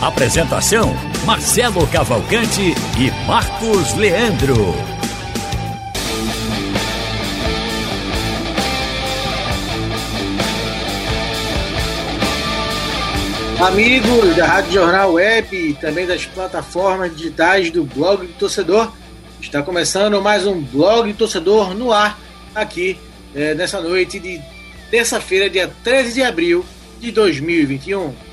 Apresentação: Marcelo Cavalcante e Marcos Leandro. Amigos da Rádio Jornal Web e também das plataformas digitais do Blog do Torcedor, está começando mais um Blog do Torcedor no ar, aqui é, nessa noite de terça-feira, dia 13 de abril de 2021.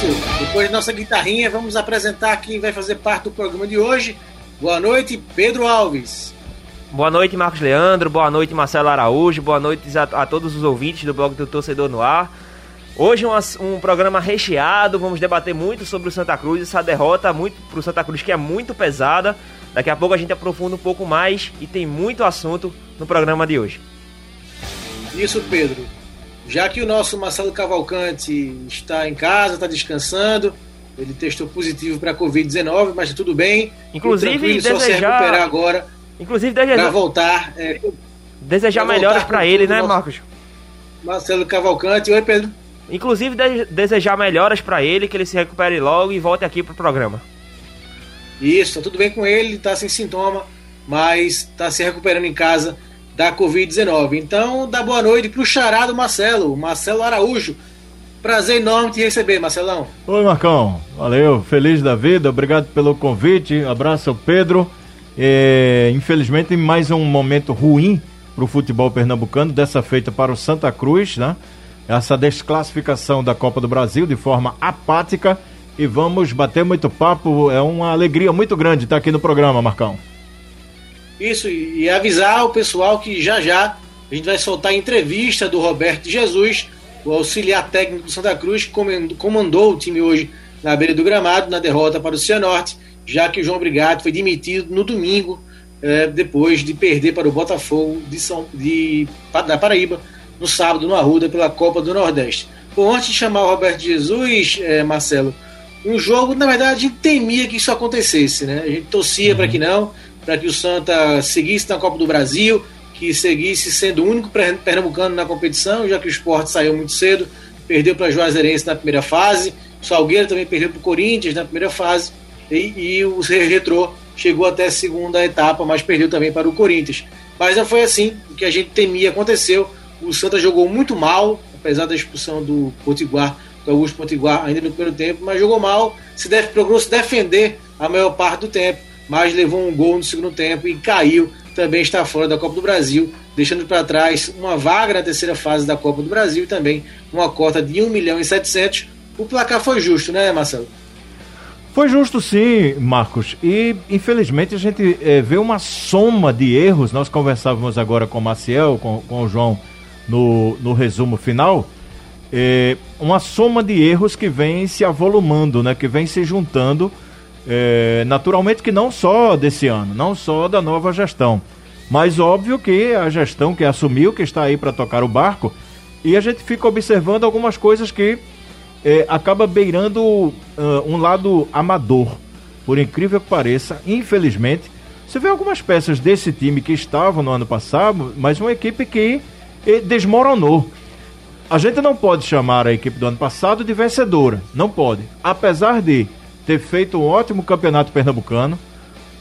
Isso, depois da nossa guitarrinha, vamos apresentar quem vai fazer parte do programa de hoje. Boa noite, Pedro Alves. Boa noite, Marcos Leandro. Boa noite, Marcelo Araújo. Boa noite a, a todos os ouvintes do blog do Torcedor no Ar. Hoje um, um programa recheado. Vamos debater muito sobre o Santa Cruz. Essa derrota muito para o Santa Cruz que é muito pesada. Daqui a pouco a gente aprofunda um pouco mais e tem muito assunto no programa de hoje. Isso, Pedro. Já que o nosso Marcelo Cavalcante está em casa, está descansando, ele testou positivo para a Covid-19, mas tudo bem. Inclusive, desejar... só se recuperar agora Inclusive, desejar... para voltar. É, desejar pra melhoras para ele, né, Marcos? Marcelo Cavalcante. Oi, Pedro. Inclusive, de- desejar melhoras para ele, que ele se recupere logo e volte aqui pro programa. Isso, tá tudo bem com ele, tá sem sintoma, mas tá se recuperando em casa da Covid-19. Então, dá boa noite pro xará do Marcelo, Marcelo Araújo. Prazer enorme te receber, Marcelão. Oi, Marcão. Valeu, feliz da vida, obrigado pelo convite. Abraço ao Pedro. É, infelizmente, mais um momento ruim para o futebol pernambucano, dessa feita para o Santa Cruz, né? Essa desclassificação da Copa do Brasil de forma apática. E vamos bater muito papo. É uma alegria muito grande estar aqui no programa, Marcão. Isso, e avisar o pessoal que já já a gente vai soltar a entrevista do Roberto Jesus, o auxiliar técnico do Santa Cruz, que comandou, o time hoje na beira do gramado, na derrota para o Cianorte, já que o João Brigatti foi demitido no domingo, eh, depois de perder para o Botafogo de São, de, da Paraíba, no sábado, no Arruda, pela Copa do Nordeste. Bom, antes de chamar o Roberto Jesus, eh, Marcelo, um jogo, na verdade, a gente temia que isso acontecesse, né? A gente torcia para que não, para que o Santa seguisse na Copa do Brasil, que seguisse sendo o único per- pernambucano na competição, já que o esporte saiu muito cedo, perdeu para Juazeirense na primeira fase, o Salgueiro também perdeu para o Corinthians na primeira fase, e, e o Retrô chegou até a segunda etapa, mas perdeu também para o Corinthians. Mas não foi assim, o que a gente temia aconteceu, o Santa jogou muito mal, apesar da expulsão do Potiguar, do Augusto Potiguar ainda no primeiro tempo, mas jogou mal, se def, procurou se defender a maior parte do tempo, mas levou um gol no segundo tempo e caiu, também está fora da Copa do Brasil, deixando para trás uma vaga na terceira fase da Copa do Brasil e também uma cota de 1 milhão e 700. O placar foi justo, né, Marcelo? Foi justo sim, Marcos. E infelizmente a gente eh, vê uma soma de erros. Nós conversávamos agora com o Maciel, com, com o João no, no resumo final. Eh, uma soma de erros que vem se avolumando, né? Que vem se juntando. Eh, naturalmente que não só desse ano, não só da nova gestão. Mas óbvio que a gestão que assumiu, que está aí para tocar o barco, e a gente fica observando algumas coisas que é, acaba beirando ah, um lado amador. Por incrível que pareça, infelizmente, você vê algumas peças desse time que estavam no ano passado, mas uma equipe que eh, desmoronou. A gente não pode chamar a equipe do ano passado de vencedora, não pode. Apesar de ter feito um ótimo campeonato pernambucano,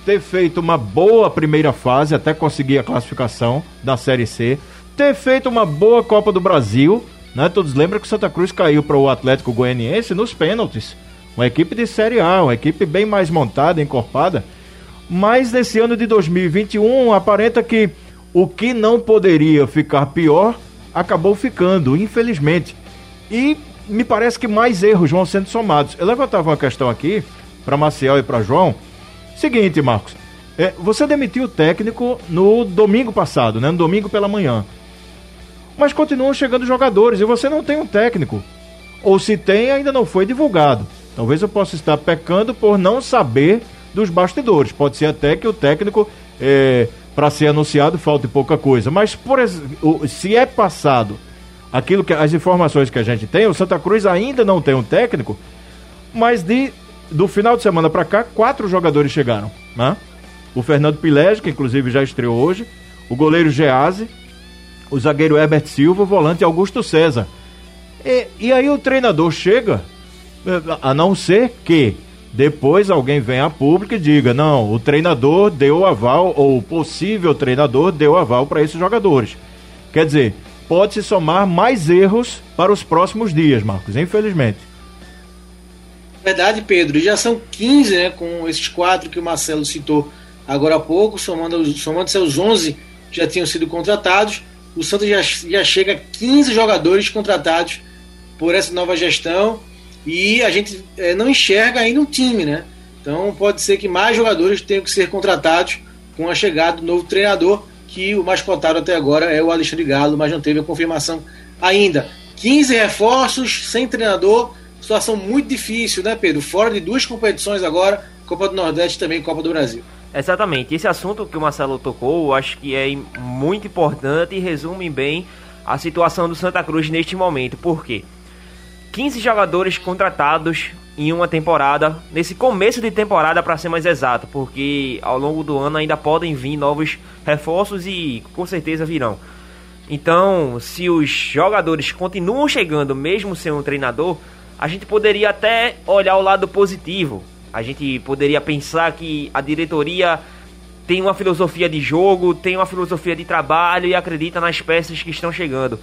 ter feito uma boa primeira fase até conseguir a classificação da Série C, ter feito uma boa Copa do Brasil, né? Todos lembram que o Santa Cruz caiu para o Atlético Goianiense nos pênaltis. Uma equipe de Série A, uma equipe bem mais montada, encorpada. Mas nesse ano de 2021 aparenta que o que não poderia ficar pior acabou ficando, infelizmente. E me parece que mais erros vão sendo somados. Eu levantava uma questão aqui para Maciel e para João. Seguinte, Marcos. É, você demitiu o técnico no domingo passado, né? No domingo pela manhã. mas continuam chegando jogadores e você não tem um técnico. Ou se tem, ainda não foi divulgado. Talvez eu possa estar pecando por não saber dos bastidores. Pode ser até que o técnico, é, para ser anunciado, falte pouca coisa. Mas por, se é passado aquilo que as informações que a gente tem, o Santa Cruz ainda não tem um técnico, mas de do final de semana para cá, quatro jogadores chegaram. Né? O Fernando Pilege, que inclusive já estreou hoje, o goleiro Gease, o zagueiro Herbert Silva, o volante Augusto César. E, e aí o treinador chega, eh, a não ser que depois alguém venha a público e diga: não, o treinador deu aval, ou o possível treinador deu aval para esses jogadores. Quer dizer, pode-se somar mais erros para os próximos dias, Marcos, infelizmente. Verdade, Pedro. Já são 15, né, com esses quatro que o Marcelo citou agora há pouco, somando, somando seus 11 que já tinham sido contratados. O Santos já, já chega a 15 jogadores contratados por essa nova gestão e a gente é, não enxerga ainda um time, né? Então pode ser que mais jogadores tenham que ser contratados com a chegada do novo treinador, que o mais cotado até agora é o Alexandre Galo, mas não teve a confirmação ainda. 15 reforços sem treinador, situação muito difícil, né, Pedro? Fora de duas competições agora, Copa do Nordeste e também Copa do Brasil. Exatamente. Esse assunto que o Marcelo tocou, acho que é muito importante e resume bem a situação do Santa Cruz neste momento. Por quê? 15 jogadores contratados em uma temporada, nesse começo de temporada para ser mais exato, porque ao longo do ano ainda podem vir novos reforços e com certeza virão. Então, se os jogadores continuam chegando mesmo sem um treinador, a gente poderia até olhar o lado positivo. A gente poderia pensar que a diretoria tem uma filosofia de jogo, tem uma filosofia de trabalho e acredita nas peças que estão chegando.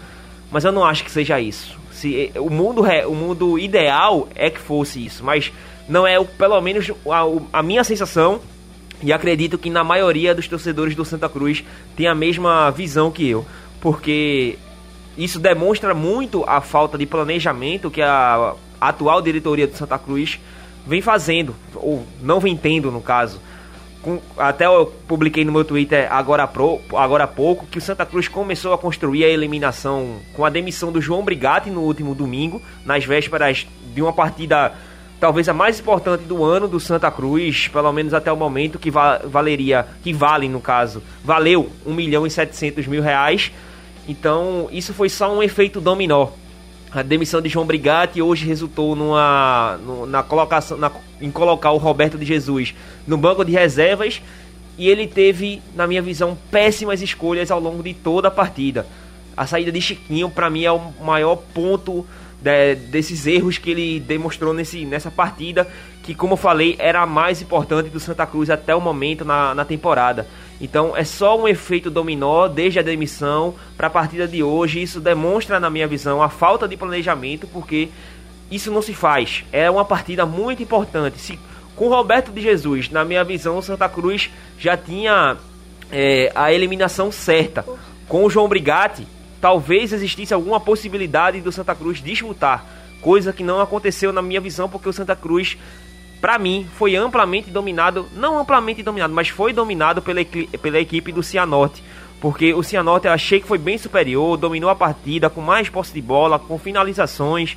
Mas eu não acho que seja isso. Se o mundo o mundo ideal é que fosse isso, mas não é pelo menos a, a minha sensação e acredito que na maioria dos torcedores do Santa Cruz tem a mesma visão que eu, porque isso demonstra muito a falta de planejamento que a atual diretoria do Santa Cruz vem fazendo, ou não vem tendo no caso. Até eu publiquei no meu Twitter agora, pro, agora há pouco que o Santa Cruz começou a construir a eliminação com a demissão do João Brigatti no último domingo, nas vésperas de uma partida talvez a mais importante do ano do Santa Cruz, pelo menos até o momento, que va valeria, que vale no caso, valeu 1 milhão e 700 mil reais. Então isso foi só um efeito dominó a demissão de João Brigatti hoje resultou numa, na colocação, na, em colocar o Roberto de Jesus no banco de reservas e ele teve, na minha visão, péssimas escolhas ao longo de toda a partida. A saída de Chiquinho, para mim, é o maior ponto de, desses erros que ele demonstrou nesse, nessa partida, que, como eu falei, era a mais importante do Santa Cruz até o momento na, na temporada. Então é só um efeito dominó desde a demissão para a partida de hoje. Isso demonstra, na minha visão, a falta de planejamento, porque isso não se faz. É uma partida muito importante. Se, com Roberto de Jesus, na minha visão, o Santa Cruz já tinha é, a eliminação certa. Com o João Brigatti, talvez existisse alguma possibilidade do Santa Cruz disputar, coisa que não aconteceu na minha visão, porque o Santa Cruz para mim, foi amplamente dominado, não amplamente dominado, mas foi dominado pela, pela equipe do Cianorte. Porque o Cianorte eu achei que foi bem superior, dominou a partida com mais posse de bola, com finalizações.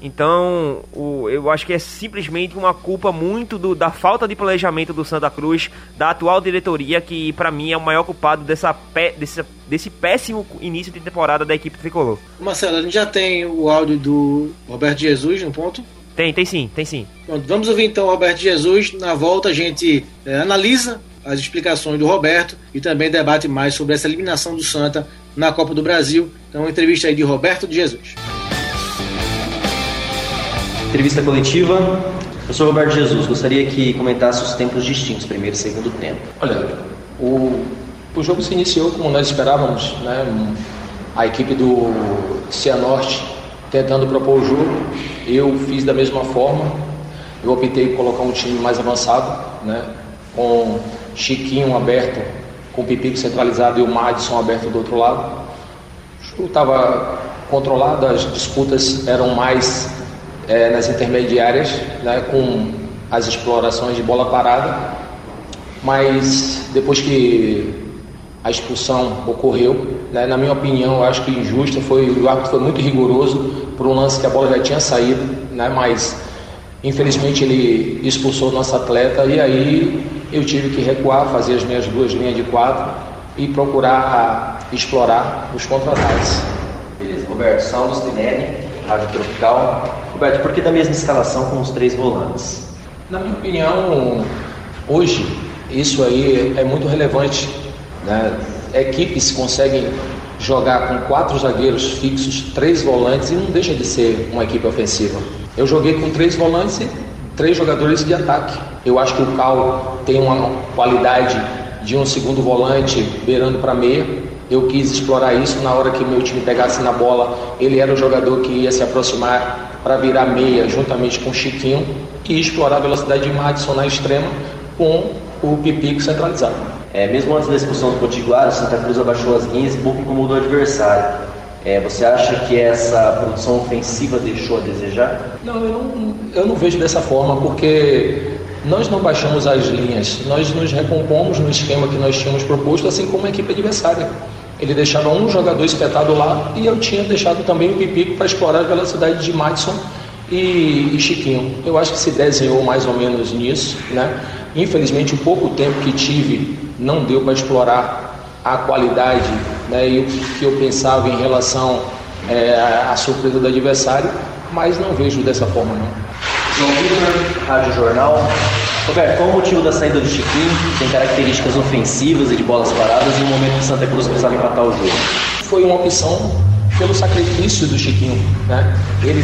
Então, o, eu acho que é simplesmente uma culpa muito do, da falta de planejamento do Santa Cruz, da atual diretoria, que para mim é o maior culpado dessa, desse, desse péssimo início de temporada da equipe tricolor. Marcelo, a gente já tem o áudio do Roberto Jesus no ponto? Tem, tem sim, tem sim. Pronto, vamos ouvir então o Roberto Jesus. Na volta a gente é, analisa as explicações do Roberto e também debate mais sobre essa eliminação do Santa na Copa do Brasil. Então, entrevista aí de Roberto de Jesus. Entrevista coletiva. Eu sou Roberto Jesus. Gostaria que comentasse os tempos distintos, primeiro e segundo tempo. Olha, o, o jogo se iniciou como nós esperávamos, né? A equipe do Cianorte tentando propor o jogo. Eu fiz da mesma forma. Eu optei por colocar um time mais avançado, né? com Chiquinho aberto, com o Pipico centralizado e o Madison aberto do outro lado. O jogo estava controlado, as disputas eram mais é, nas intermediárias, né? com as explorações de bola parada. Mas depois que a expulsão ocorreu, né, na minha opinião, eu acho que injusta. Foi, o árbitro foi muito rigoroso por um lance que a bola já tinha saído, né, mas infelizmente ele expulsou o nosso atleta e aí eu tive que recuar, fazer as minhas duas linhas de quatro e procurar explorar os contra-ataques. Beleza, Roberto, Saulo Stinelli, Rádio Tropical. Roberto, por que da mesma escalação com os três volantes? Na minha opinião, hoje isso aí é muito relevante. Né? Equipes conseguem jogar com quatro zagueiros fixos, três volantes e não deixa de ser uma equipe ofensiva. Eu joguei com três volantes e três jogadores de ataque. Eu acho que o Cal tem uma qualidade de um segundo volante beirando para meia. Eu quis explorar isso na hora que meu time pegasse na bola. Ele era o jogador que ia se aproximar para virar meia juntamente com o Chiquinho e explorar a velocidade de Madison na extrema com o Pipico centralizado. É, mesmo antes da expulsão do Potiguar, o Santa Cruz abaixou as linhas e pouco incomodou o adversário. É, você acha que essa produção ofensiva deixou a desejar? Não eu, não, eu não vejo dessa forma, porque nós não baixamos as linhas, nós nos recompomos no esquema que nós tínhamos proposto, assim como a equipe adversária. Ele deixava um jogador espetado lá e eu tinha deixado também o Pipico para explorar a velocidade de Madison e, e, Chiquinho. Eu acho que se desenhou mais ou menos nisso, né? Infelizmente, o pouco tempo que tive não deu para explorar a qualidade né, e o que eu pensava em relação é, à surpresa do adversário, mas não vejo dessa forma não. João Vitor, Rádio Jornal. Roberto, qual o motivo da saída do Chiquinho? Tem características ofensivas e de bolas paradas em um momento que Santa Cruz precisava empatar o jogo. Foi uma opção pelo sacrifício do Chiquinho. Né? Ele,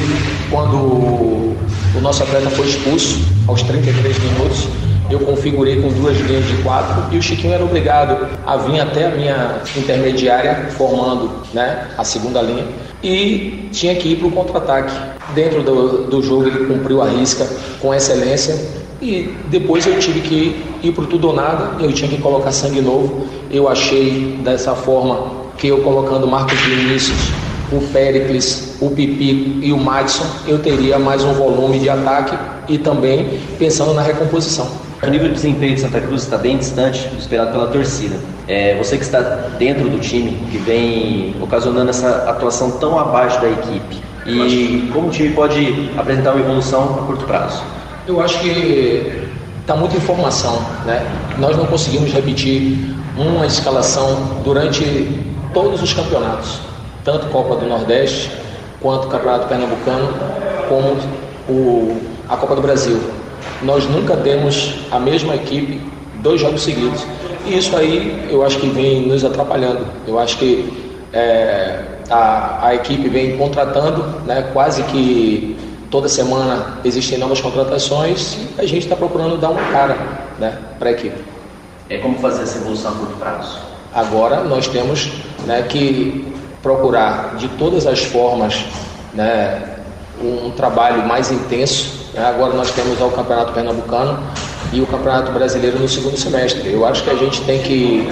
quando o nosso atleta foi expulso, aos 33 minutos, eu configurei com duas linhas de quatro e o Chiquinho era obrigado a vir até a minha intermediária, formando né, a segunda linha, e tinha que ir para o contra-ataque. Dentro do, do jogo ele cumpriu a risca com excelência e depois eu tive que ir para tudo ou nada, eu tinha que colocar sangue novo. Eu achei dessa forma que eu colocando Marcos Vinícius, o Péricles, o Pipico e o Madison, eu teria mais um volume de ataque e também pensando na recomposição. O nível de desempenho de Santa Cruz está bem distante do esperado pela torcida. É, você que está dentro do time, que vem ocasionando essa atuação tão abaixo da equipe, e como o time pode apresentar uma evolução a curto prazo? Eu acho que está muita informação, né? Nós não conseguimos repetir uma escalação durante todos os campeonatos, tanto Copa do Nordeste quanto Campeonato Pernambucano, como o, a Copa do Brasil nós nunca temos a mesma equipe dois jogos seguidos. E isso aí eu acho que vem nos atrapalhando. Eu acho que é, a, a equipe vem contratando, né, quase que toda semana existem novas contratações e a gente está procurando dar uma cara né, para a equipe. É como fazer essa evolução a curto prazo? Agora nós temos né, que procurar de todas as formas né, um trabalho mais intenso? Agora nós temos o Campeonato Pernambucano e o Campeonato Brasileiro no segundo semestre. Eu acho que a gente tem que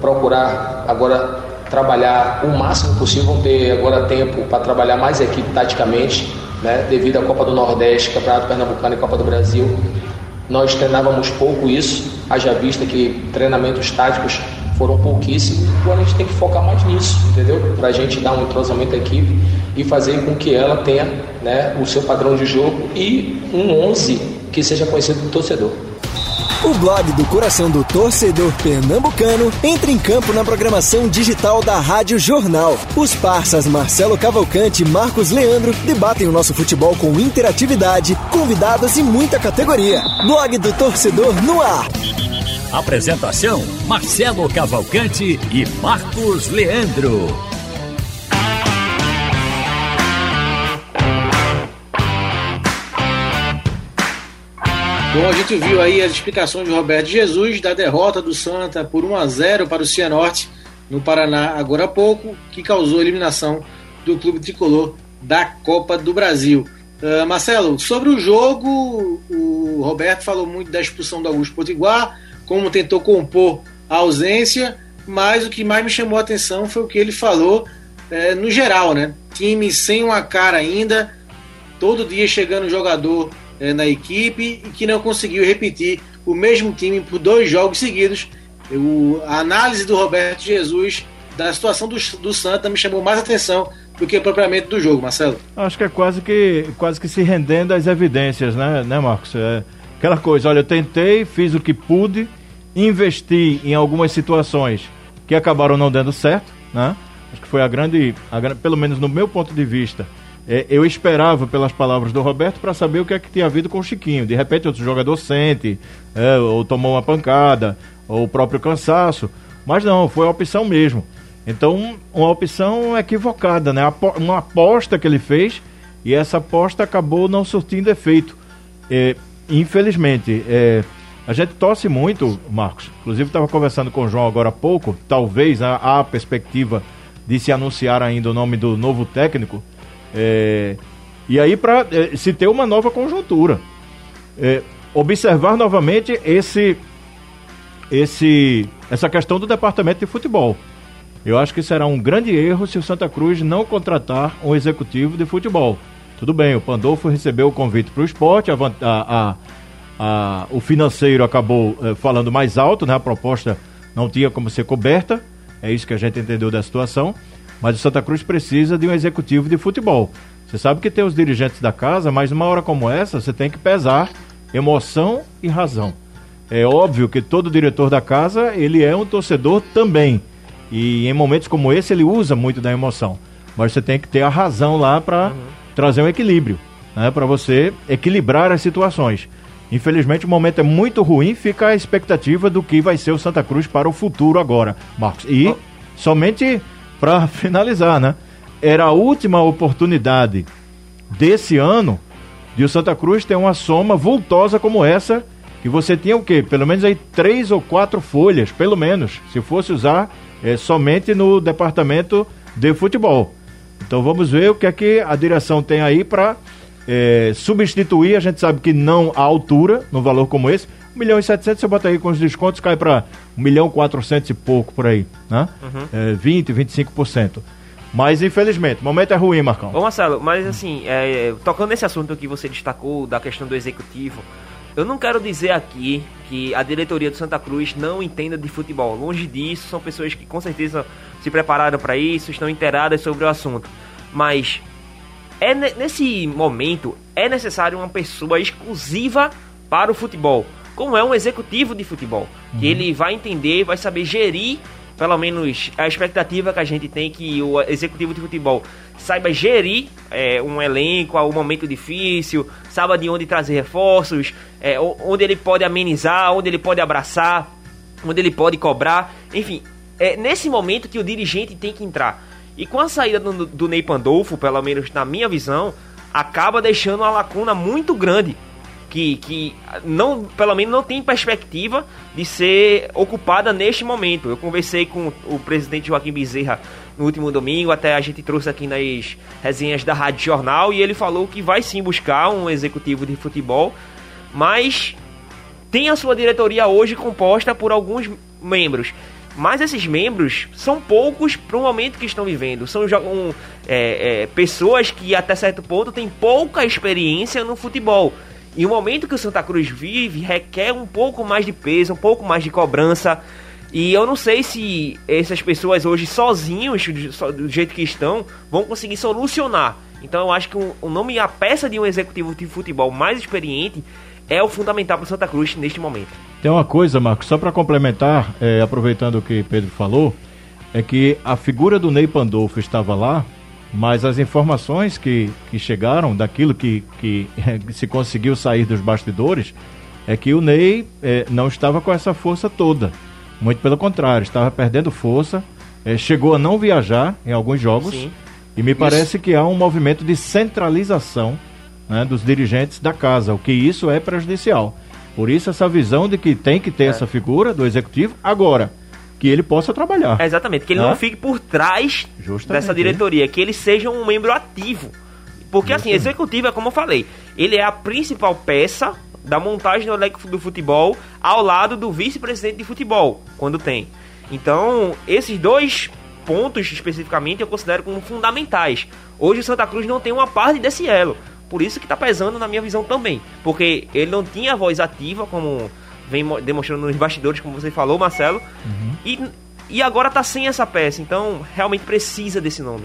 procurar agora trabalhar o máximo possível, ter agora tempo para trabalhar mais equipe taticamente, né? devido à Copa do Nordeste, Campeonato Pernambucano e Copa do Brasil. Nós treinávamos pouco isso, haja vista que treinamentos táticos foram pouquíssimos. Agora a gente tem que focar mais nisso, entendeu? Para a gente dar um entrosamento à equipe e fazer com que ela tenha né, o seu padrão de jogo e um 11 que seja conhecido do torcedor. O blog do coração do torcedor pernambucano entra em campo na programação digital da Rádio Jornal. Os parceiros Marcelo Cavalcante e Marcos Leandro debatem o nosso futebol com interatividade, convidados e muita categoria. Blog do torcedor no ar. Apresentação: Marcelo Cavalcante e Marcos Leandro. Bom, a gente viu aí as explicações de Roberto Jesus da derrota do Santa por 1 a 0 para o Cianorte no Paraná agora há pouco, que causou a eliminação do clube tricolor da Copa do Brasil. Uh, Marcelo, sobre o jogo, o Roberto falou muito da expulsão do Augusto Potiguar, como tentou compor a ausência, mas o que mais me chamou a atenção foi o que ele falou é, no geral, né? Time sem uma cara ainda, todo dia chegando jogador é, na equipe e que não conseguiu repetir o mesmo time por dois jogos seguidos. O, a análise do Roberto Jesus da situação do, do Santa me chamou mais atenção do que propriamente do jogo, Marcelo. Acho que é quase que, quase que se rendendo às evidências, né, né Marcos? É aquela coisa, olha, eu tentei, fiz o que pude, investi em algumas situações que acabaram não dando certo, né? Acho que foi a grande, a, pelo menos no meu ponto de vista, é, eu esperava pelas palavras do Roberto para saber o que é que tinha havido com o Chiquinho. De repente outro jogador sente, é, ou tomou uma pancada, ou o próprio cansaço. Mas não, foi a opção mesmo. Então, uma opção equivocada, né? Uma aposta que ele fez e essa aposta acabou não surtindo efeito. É, infelizmente, é, a gente torce muito, Marcos. Inclusive, estava conversando com o João agora há pouco. Talvez há a perspectiva de se anunciar ainda o nome do novo técnico. É, e aí, para é, se ter uma nova conjuntura. É, observar novamente esse, esse, essa questão do departamento de futebol. Eu acho que será um grande erro se o Santa Cruz não contratar um executivo de futebol. Tudo bem, o Pandolfo recebeu o convite para o esporte, a, a, a, o financeiro acabou eh, falando mais alto, né? a proposta não tinha como ser coberta, é isso que a gente entendeu da situação, mas o Santa Cruz precisa de um executivo de futebol. Você sabe que tem os dirigentes da casa, mas numa hora como essa você tem que pesar emoção e razão. É óbvio que todo diretor da casa, ele é um torcedor também. E em momentos como esse ele usa muito da emoção. Mas você tem que ter a razão lá para uhum. Trazer um equilíbrio, né? para você equilibrar as situações. Infelizmente o momento é muito ruim, fica a expectativa do que vai ser o Santa Cruz para o futuro agora, Marcos. E oh. somente para finalizar, né? Era a última oportunidade desse ano de o Santa Cruz ter uma soma vultosa como essa, que você tinha o quê? Pelo menos aí três ou quatro folhas, pelo menos, se fosse usar é, somente no departamento de futebol. Então vamos ver o que é que a direção tem aí para é, substituir. A gente sabe que não há altura no valor como esse. 1 milhão e 700 você bota aí com os descontos, cai para 1 milhão e 400 e pouco por aí, né? Uhum. É, 20, 25%. Mas infelizmente, o momento é ruim, Marcão. Ô Marcelo, mas assim, é, tocando nesse assunto que você destacou, da questão do executivo, eu não quero dizer aqui que a diretoria do Santa Cruz não entenda de futebol. Longe disso, são pessoas que com certeza se prepararam para isso, estão inteiradas sobre o assunto. Mas é nesse momento é necessário uma pessoa exclusiva para o futebol, como é um executivo de futebol, uhum. que ele vai entender, vai saber gerir pelo menos a expectativa que a gente tem que o executivo de futebol saiba gerir é, um elenco um momento difícil, saiba de onde trazer reforços, é, onde ele pode amenizar, onde ele pode abraçar, onde ele pode cobrar, enfim, é nesse momento que o dirigente tem que entrar. E com a saída do, do Ney Pandolfo, pelo menos na minha visão, acaba deixando uma lacuna muito grande que, que não, pelo menos não tem perspectiva de ser ocupada neste momento. Eu conversei com o presidente Joaquim Bezerra no último domingo, até a gente trouxe aqui nas resenhas da Rádio Jornal, e ele falou que vai sim buscar um executivo de futebol, mas tem a sua diretoria hoje composta por alguns membros. Mas esses membros são poucos para o momento que estão vivendo. São um, é, é, pessoas que até certo ponto têm pouca experiência no futebol. E o momento que o Santa Cruz vive requer um pouco mais de peso, um pouco mais de cobrança. E eu não sei se essas pessoas hoje sozinhos, do jeito que estão, vão conseguir solucionar. Então eu acho que o nome, a peça de um executivo de futebol mais experiente é o fundamental para o Santa Cruz neste momento. Tem uma coisa, Marcos, só para complementar, é, aproveitando o que Pedro falou, é que a figura do Ney Pandolfo estava lá mas as informações que, que chegaram daquilo que, que se conseguiu sair dos bastidores é que o Ney é, não estava com essa força toda. Muito pelo contrário, estava perdendo força, é, chegou a não viajar em alguns jogos. Sim. E me isso. parece que há um movimento de centralização né, dos dirigentes da casa, o que isso é prejudicial. Por isso, essa visão de que tem que ter é. essa figura do executivo. Agora, que ele possa trabalhar. É exatamente, que ele não fique por trás Justamente. dessa diretoria, que ele seja um membro ativo. Porque assim, Justamente. assim, executivo é como eu falei, ele é a principal peça da montagem do elenco do futebol ao lado do vice-presidente de futebol, quando tem. Então, esses dois pontos especificamente eu considero como fundamentais. Hoje o Santa Cruz não tem uma parte desse elo. Por isso que está pesando na minha visão também. Porque ele não tinha voz ativa como vem demonstrando nos bastidores, como você falou, Marcelo. Uhum. E e agora tá sem essa peça, então realmente precisa desse nome.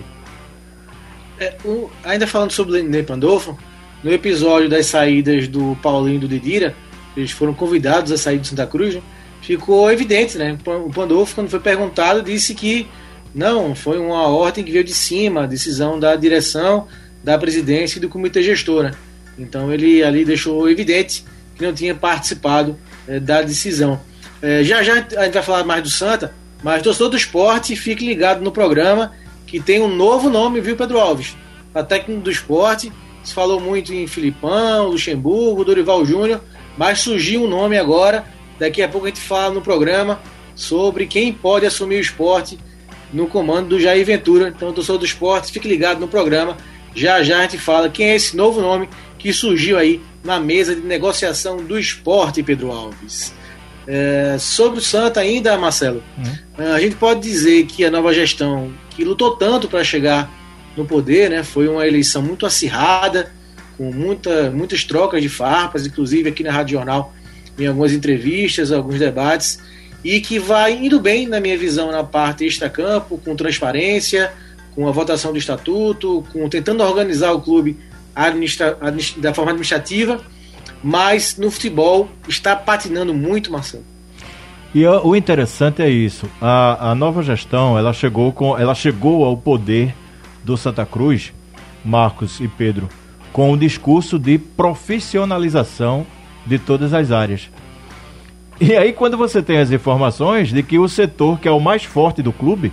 É, um, ainda falando sobre o Ney Pandolfo, no episódio das saídas do Paulinho e do Didira, eles foram convidados a sair do Santa Cruz, né? ficou evidente, né? O Pandolfo, quando foi perguntado, disse que não, foi uma ordem que veio de cima, decisão da direção, da presidência e do comitê gestor. Né? Então ele ali deixou evidente que não tinha participado é, da decisão. É, já já a gente vai falar mais do Santa, mas torcedor do esporte, fique ligado no programa que tem um novo nome, viu, Pedro Alves? A técnico do esporte, se falou muito em Filipão, Luxemburgo, Dorival Júnior, mas surgiu um nome agora. Daqui a pouco a gente fala no programa sobre quem pode assumir o esporte no comando do Jair Ventura. Então, torcedor do esporte, fique ligado no programa. Já já a gente fala quem é esse novo nome que surgiu aí na mesa de negociação do esporte, Pedro Alves. É, sobre o Santa ainda, Marcelo, uhum. a gente pode dizer que a nova gestão, que lutou tanto para chegar no poder, né, foi uma eleição muito acirrada, com muita, muitas trocas de farpas, inclusive aqui na Rádio Jornal, em algumas entrevistas, alguns debates, e que vai indo bem, na minha visão, na parte extra-campo, com transparência, com a votação do estatuto, com tentando organizar o clube administra, administra, da forma administrativa, mas no futebol está patinando muito, Marcelo. E o interessante é isso. A, a nova gestão, ela chegou com, ela chegou ao poder do Santa Cruz, Marcos e Pedro, com o discurso de profissionalização de todas as áreas. E aí quando você tem as informações de que o setor que é o mais forte do clube,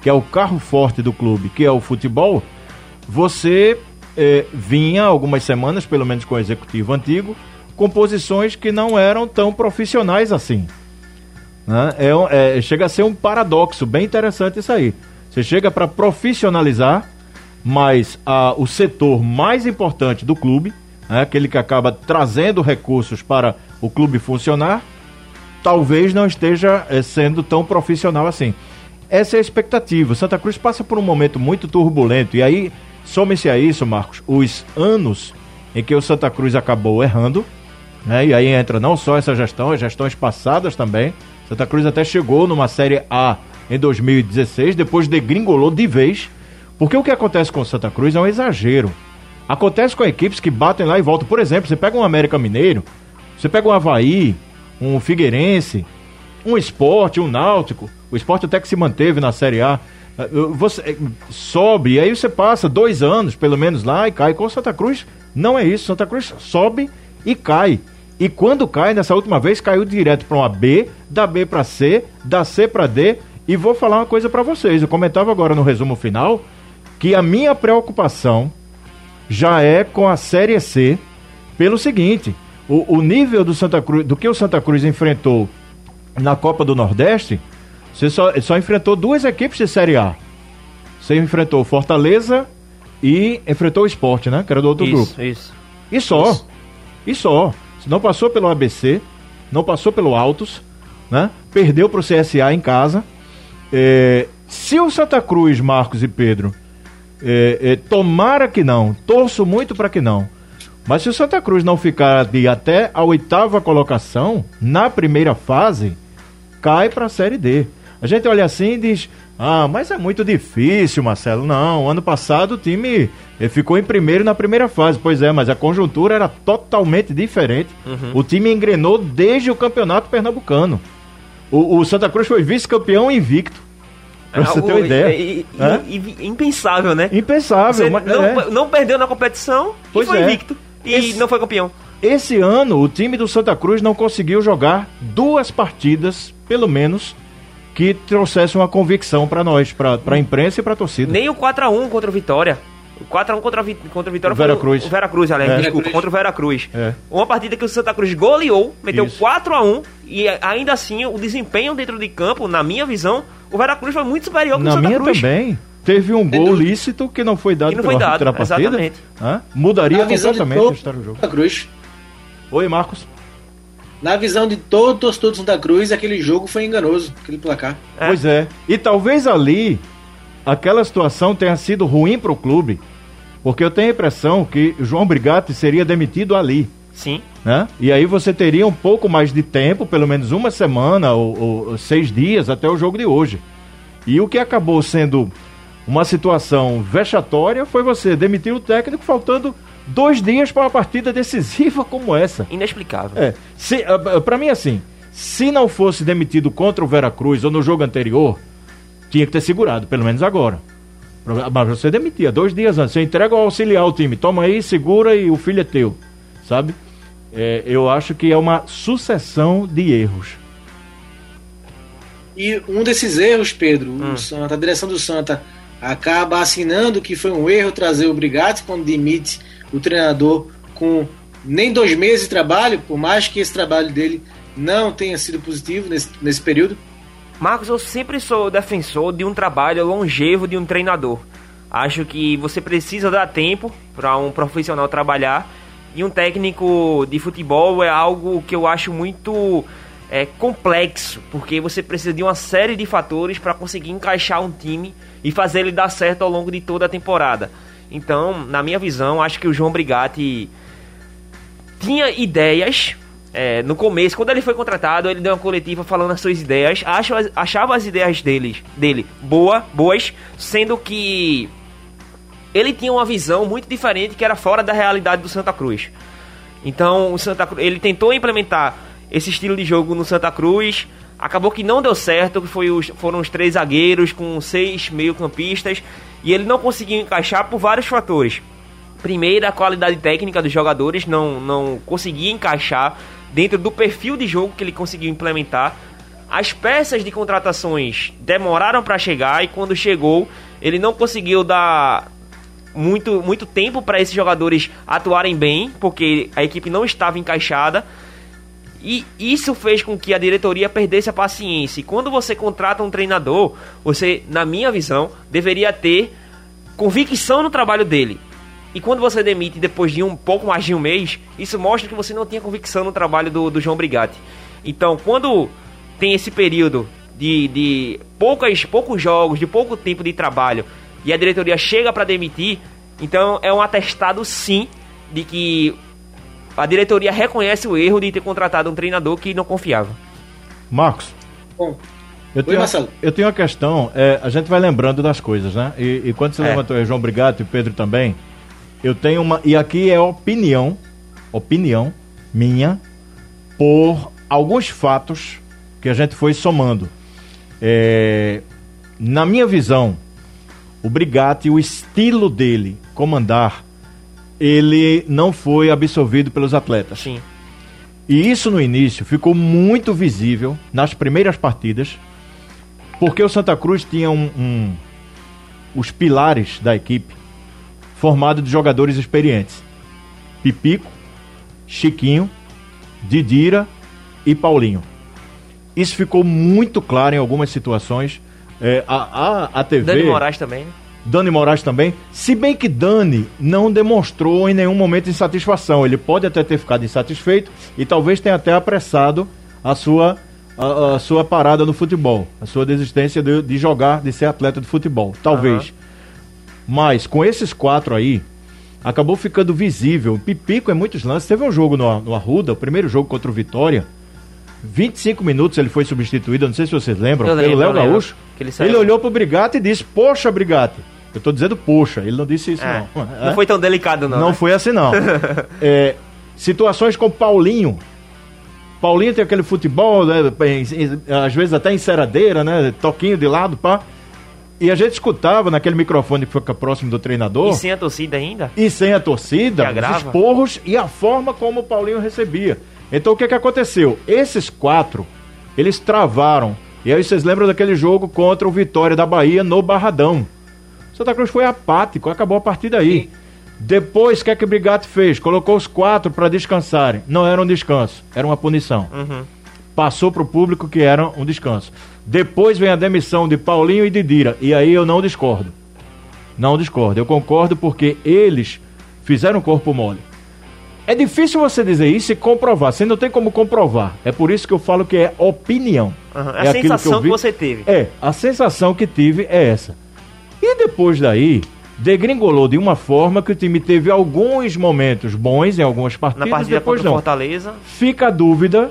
que é o carro forte do clube, que é o futebol, você eh, vinha algumas semanas, pelo menos com o executivo antigo, com posições que não eram tão profissionais assim. Né? É, é, chega a ser um paradoxo, bem interessante isso aí. Você chega para profissionalizar, mas o setor mais importante do clube, né, aquele que acaba trazendo recursos para o clube funcionar, talvez não esteja é, sendo tão profissional assim. Essa é a expectativa. Santa Cruz passa por um momento muito turbulento e aí some-se a isso, Marcos, os anos em que o Santa Cruz acabou errando, né? E aí entra não só essa gestão, as gestões passadas também. Santa Cruz até chegou numa Série A em 2016, depois degringolou de vez. Porque o que acontece com o Santa Cruz é um exagero. Acontece com equipes que batem lá e voltam. Por exemplo, você pega um América Mineiro, você pega um Havaí, um Figueirense, um esporte, um náutico. O esporte até que se manteve na Série A. Eh, você eh, sobe, e aí você passa dois anos, pelo menos, lá e cai. Com Santa Cruz, não é isso. Santa Cruz sobe e cai. E quando cai, nessa última vez, caiu direto para uma B, da B para C, da C para D. E vou falar uma coisa para vocês. Eu comentava agora no resumo final que a minha preocupação já é com a Série C pelo seguinte: o, o nível do Santa Cruz, do que o Santa Cruz enfrentou na Copa do Nordeste, você só, só enfrentou duas equipes de Série A. Você enfrentou Fortaleza e enfrentou o Esporte, né? Que era do outro isso, grupo. Isso. E só. Isso. E só. Você não passou pelo ABC, não passou pelo Altos, né? Perdeu para o CSA em casa. É, se o Santa Cruz, Marcos e Pedro, é, é, tomara que não, torço muito para que não. Mas se o Santa Cruz não ficar de até a oitava colocação na primeira fase, cai para a Série D. A gente olha assim e diz: ah, mas é muito difícil, Marcelo. Não, ano passado o time eh, ficou em primeiro na primeira fase. Pois é, mas a conjuntura era totalmente diferente. Uhum. O time engrenou desde o campeonato pernambucano. O, o Santa Cruz foi vice-campeão invicto. Pra você ter uma ideia. Impensável, né? Impensável. Mas, não, é. não, perdeu na competição pois e foi é. invicto. E Esse, não foi campeão. Esse ano, o time do Santa Cruz não conseguiu jogar duas partidas, pelo menos, que trouxesse uma convicção para nós, para a imprensa e para a torcida. Nem o 4x1 contra o Vitória. O 4x1 contra, contra o Vitória o Vera foi Cruz. o Vera Cruz, aliás, é. desculpa, contra o Vera Cruz. É. Uma partida que o Santa Cruz goleou, meteu 4x1 e ainda assim o desempenho dentro de campo, na minha visão, o Vera Cruz foi muito superior que na o Santa minha Cruz. também. Teve um gol lícito que não foi dado que não foi dado, partida. Exatamente. Hã? Mudaria completamente a história do jogo. Cruz. Oi, Marcos. Na visão de todo torcedor do Santa Cruz, aquele jogo foi enganoso, aquele placar. É. Pois é. E talvez ali aquela situação tenha sido ruim para o clube, porque eu tenho a impressão que João Brigatti seria demitido ali. Sim. Né? E aí você teria um pouco mais de tempo, pelo menos uma semana ou, ou seis dias até o jogo de hoje. E o que acabou sendo uma situação vexatória foi você demitir o técnico faltando dois dias para uma partida decisiva como essa. Inexplicável. É. Se, para mim, assim, se não fosse demitido contra o Veracruz ou no jogo anterior, tinha que ter segurado, pelo menos agora. Mas você demitia dois dias antes, você entrega o auxiliar ao time, toma aí, segura e o filho é teu, sabe? É, eu acho que é uma sucessão de erros. E um desses erros, Pedro, hum. Santa, a direção do Santa acaba assinando que foi um erro trazer o Brigatti quando demite o treinador com nem dois meses de trabalho, por mais que esse trabalho dele não tenha sido positivo nesse, nesse período. Marcos, eu sempre sou defensor de um trabalho longevo de um treinador. Acho que você precisa dar tempo para um profissional trabalhar e um técnico de futebol é algo que eu acho muito é, complexo, porque você precisa de uma série de fatores para conseguir encaixar um time e fazer ele dar certo ao longo de toda a temporada. Então, na minha visão, acho que o João Brigatti tinha ideias é, no começo, quando ele foi contratado, ele deu uma coletiva falando as suas ideias. Acho, achava as ideias dele, dele boa, boas, sendo que ele tinha uma visão muito diferente que era fora da realidade do Santa Cruz. Então, o Santa Cruz, ele tentou implementar esse estilo de jogo no Santa Cruz. Acabou que não deu certo, foi os, foram os três zagueiros com seis meio-campistas e ele não conseguiu encaixar por vários fatores. Primeiro, a qualidade técnica dos jogadores não, não conseguia encaixar dentro do perfil de jogo que ele conseguiu implementar. As peças de contratações demoraram para chegar e quando chegou, ele não conseguiu dar muito, muito tempo para esses jogadores atuarem bem, porque a equipe não estava encaixada. E isso fez com que a diretoria perdesse a paciência. E quando você contrata um treinador, você, na minha visão, deveria ter convicção no trabalho dele. E quando você demite depois de um pouco mais de um mês, isso mostra que você não tinha convicção no trabalho do, do João Brigatti. Então, quando tem esse período de, de poucas, poucos jogos, de pouco tempo de trabalho, e a diretoria chega para demitir, então é um atestado sim de que a diretoria reconhece o erro de ter contratado um treinador que não confiava. Marcos. Bom. Eu tenho, Oi, eu tenho uma questão, é, a gente vai lembrando das coisas, né? E, e quando você é. levantou, João Brigatti e Pedro também, eu tenho uma. E aqui é opinião, opinião minha, por alguns fatos que a gente foi somando. É, na minha visão, o Brigatti, o estilo dele comandar, ele não foi absorvido pelos atletas. Sim. E isso no início ficou muito visível nas primeiras partidas, porque o Santa Cruz tinha um, um os pilares da equipe formado de jogadores experientes. Pipico, Chiquinho, Didira e Paulinho. Isso ficou muito claro em algumas situações. É, a, a, a TV. Dani Moraes também, né? Dani Moraes também. Se bem que Dani não demonstrou em nenhum momento insatisfação. Ele pode até ter ficado insatisfeito e talvez tenha até apressado a sua, a, a sua parada no futebol, a sua desistência de, de, jogar, de ser atleta de futebol. Talvez. Uhum. Mas com esses quatro aí, acabou ficando visível. Pipico em muitos lances. Teve um jogo no, no Arruda, o primeiro jogo contra o Vitória. 25 minutos ele foi substituído, não sei se vocês lembram, pelo Léo Gaúcho. Ele, ele, olhou pro Brigatti e disse: Poxa, Brigatti. Eu tô dizendo poxa, ele não disse isso, é, não. Não é? foi tão delicado, não. Não né? foi assim, não. é, situações com Paulinho. Paulinho tem aquele futebol, né, às vezes até enceradeira, né? Toquinho de lado, pá. E a gente escutava naquele microfone que fica próximo do treinador. E sem a torcida ainda? E sem a torcida, os esporros e a forma como o Paulinho recebia. Então o que, que aconteceu? Esses quatro, eles travaram. E aí vocês lembram daquele jogo contra o Vitória da Bahia no Barradão. Santa Cruz foi apático, acabou a partida aí. Sim. Depois, o que é que o Brigatti fez? Colocou os quatro para descansarem. Não era um descanso, era uma punição. Uhum. Passou para o público que era um descanso. Depois vem a demissão de Paulinho e de Dira. E aí eu não discordo. Não discordo. Eu concordo porque eles fizeram corpo mole. É difícil você dizer isso e comprovar. Você não tem como comprovar. É por isso que eu falo que é opinião. Uhum. É, a sensação que, que, você teve. É, a sensação que tive é essa. E depois daí, degringolou de uma forma que o time teve alguns momentos bons em algumas partidas, Na partida depois não. Fortaleza. Fica a dúvida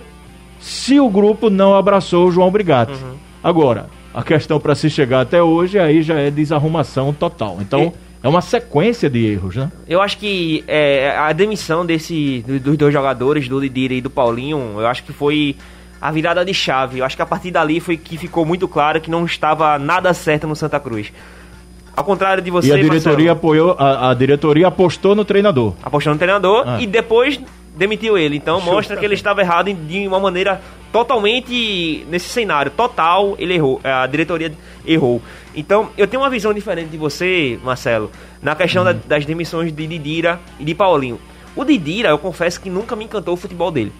se o grupo não abraçou o João Brigatti. Uhum. Agora, a questão para se chegar até hoje aí já é desarrumação total. Então, é uma sequência de erros, né? Eu acho que é, a demissão desse, do- dos dois jogadores, do Lidira e do Paulinho, eu acho que foi a virada de chave. Eu acho que a partir dali foi que ficou muito claro que não estava nada certo no Santa Cruz. Ao contrário de você, e a diretoria Marcelo, apoiou, a, a diretoria apostou no treinador. apostou no treinador Ah. e depois demitiu ele. Então mostra que ele estava errado de uma maneira totalmente nesse cenário total. Ele errou, a diretoria errou. Então eu tenho uma visão diferente de você, Marcelo, na questão da- das demissões de Didira e de Paulinho. O Didira, eu confesso que nunca me encantou o futebol dele.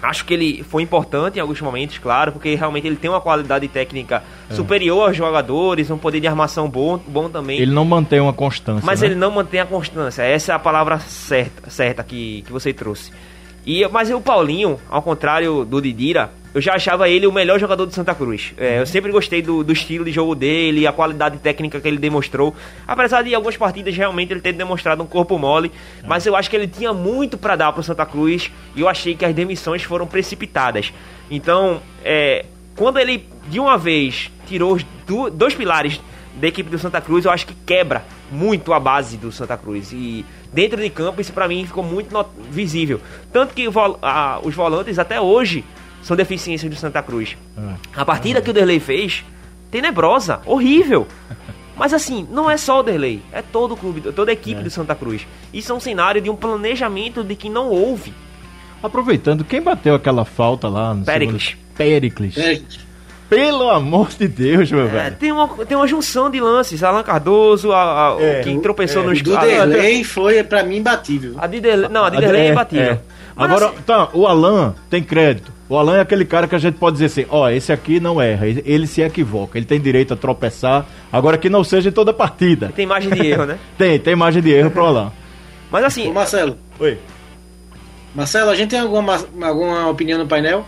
Acho que ele foi importante em alguns momentos, claro, porque realmente ele tem uma qualidade técnica superior aos jogadores, um poder de armação bom, bom também. Ele não mantém uma constância. Mas né? ele não mantém a constância. Essa é a palavra certa, certa que, que você trouxe. E, mas o Paulinho, ao contrário do Didira, eu já achava ele o melhor jogador do Santa Cruz. É, eu sempre gostei do, do estilo de jogo dele, a qualidade técnica que ele demonstrou. Apesar de algumas partidas realmente ele ter demonstrado um corpo mole, mas eu acho que ele tinha muito para dar pro Santa Cruz e eu achei que as demissões foram precipitadas. Então, é, quando ele de uma vez tirou os do- dois pilares da equipe do Santa Cruz, eu acho que quebra muito a base do Santa Cruz. E dentro de campo, isso pra mim ficou muito visível. Tanto que o vol- a- os volantes até hoje são deficiências do Santa Cruz. A partida que o Derlei fez, tenebrosa, horrível. Mas assim, não é só o Derlei, é todo o clube, toda a equipe do Santa Cruz. Isso é um cenário de um planejamento de que não houve. Aproveitando, quem bateu aquela falta lá no Péricles. segundo- Péricles. É, Pelo amor de Deus, meu É, velho. tem, uma, tem uma junção de lances. Alan Cardoso, a, a- É, que tropeçou é, nos o foi, pra mim, imbatível. A de Derlei, não, a é imbatível. Mas Agora, assim- tá, o Alan tem crédito. O Alan é aquele cara que a gente pode dizer assim, ó, esse aqui não erra, ele, ele se equivoca, ele tem direito a tropeçar, agora que não seja em toda partida. Tem margem de erro, né? Tem, tem margem de erro pro Alan. Mas Ô, assim, Marcelo, Oi. Marcelo, a gente tem alguma, alguma opinião no painel?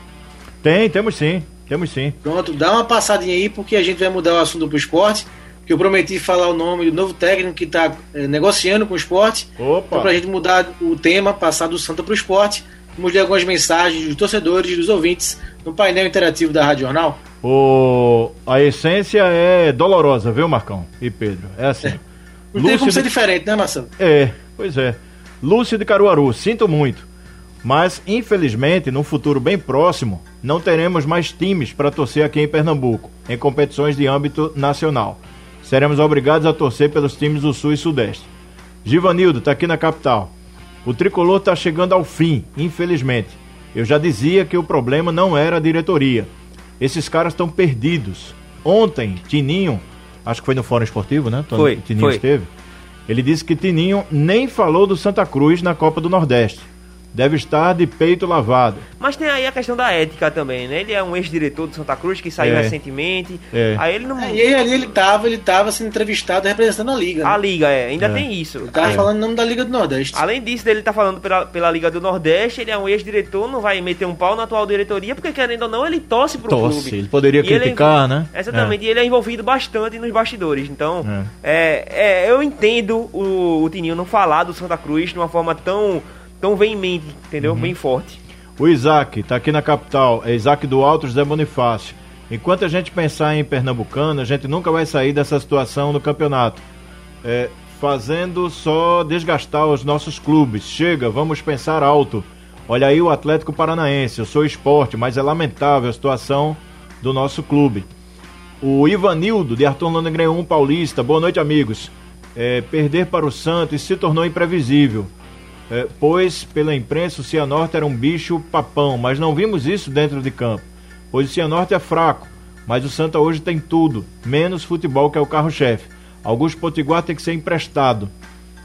Tem, temos sim, temos sim. Pronto, dá uma passadinha aí, porque a gente vai mudar o assunto pro esporte. Que eu prometi falar o nome do novo técnico que está negociando com o esporte. Opa. Então, pra gente mudar o tema, passar do Santa pro esporte, vamos ler algumas mensagens dos torcedores dos ouvintes no painel interativo da Rádio Jornal. O, a essência é dolorosa, viu, Marcão e Pedro? É assim. Não tem como Lúcio ser de- diferente, né, Marcelo? É, pois é. Lúcio de Caruaru, sinto muito. Mas, infelizmente, no futuro bem próximo, não teremos mais times para torcer aqui em Pernambuco, em competições de âmbito nacional. Seremos obrigados a torcer pelos times do Sul e Sudeste. Givanildo está aqui na capital. O tricolor está chegando ao fim, infelizmente. Eu já dizia que o problema não era a diretoria. Esses caras estão perdidos. Ontem, Tininho, acho que foi no Fórum Esportivo, né? Foi, Tininho foi. esteve. Ele disse que Tininho nem falou do Santa Cruz na Copa do Nordeste. Deve estar de peito lavado. mas tem aí a questão da ética também, né? Ele é um ex-diretor do Santa Cruz que saiu É. recentemente. É. Aí ele não. É, e aí ali ele tava, ele tava sendo entrevistado representando a Liga. A Né? Liga, é, ainda É. tem isso. Ele tava Aí- falando em nome da Liga do Nordeste. Além disso, dele tá falando pela, pela Liga do Nordeste, ele é um ex-diretor, não vai meter um pau na atual diretoria, porque querendo ou não, ele torce pro Torce, clube. ele poderia E ele é criticar, envol- né? Exatamente, e ele é envolvido bastante nos bastidores. Então, é. é, eu entendo o, o Tininho não falar do Santa Cruz de uma forma tão, tão veemente, entendeu? Uhum. Bem forte. O Isaac está aqui na capital, é Isaac do Alto José Bonifácio. Enquanto a gente pensar em Pernambucano, a gente nunca vai sair dessa situação no campeonato. É, fazendo só desgastar os nossos clubes. Chega, vamos pensar alto. Olha aí o Atlético Paranaense, eu sou esporte, mas é lamentável a situação do nosso clube. O Ivanildo, de Arthur Landegren Paulista, boa noite, amigos. É, perder para o Santos se tornou imprevisível. É, pois pela imprensa o Cianorte era um bicho papão, mas não vimos isso dentro de campo. Pois o Cianorte é fraco, mas o Santa hoje tem tudo, menos futebol que é o carro-chefe. Augusto Potiguar tem que ser emprestado.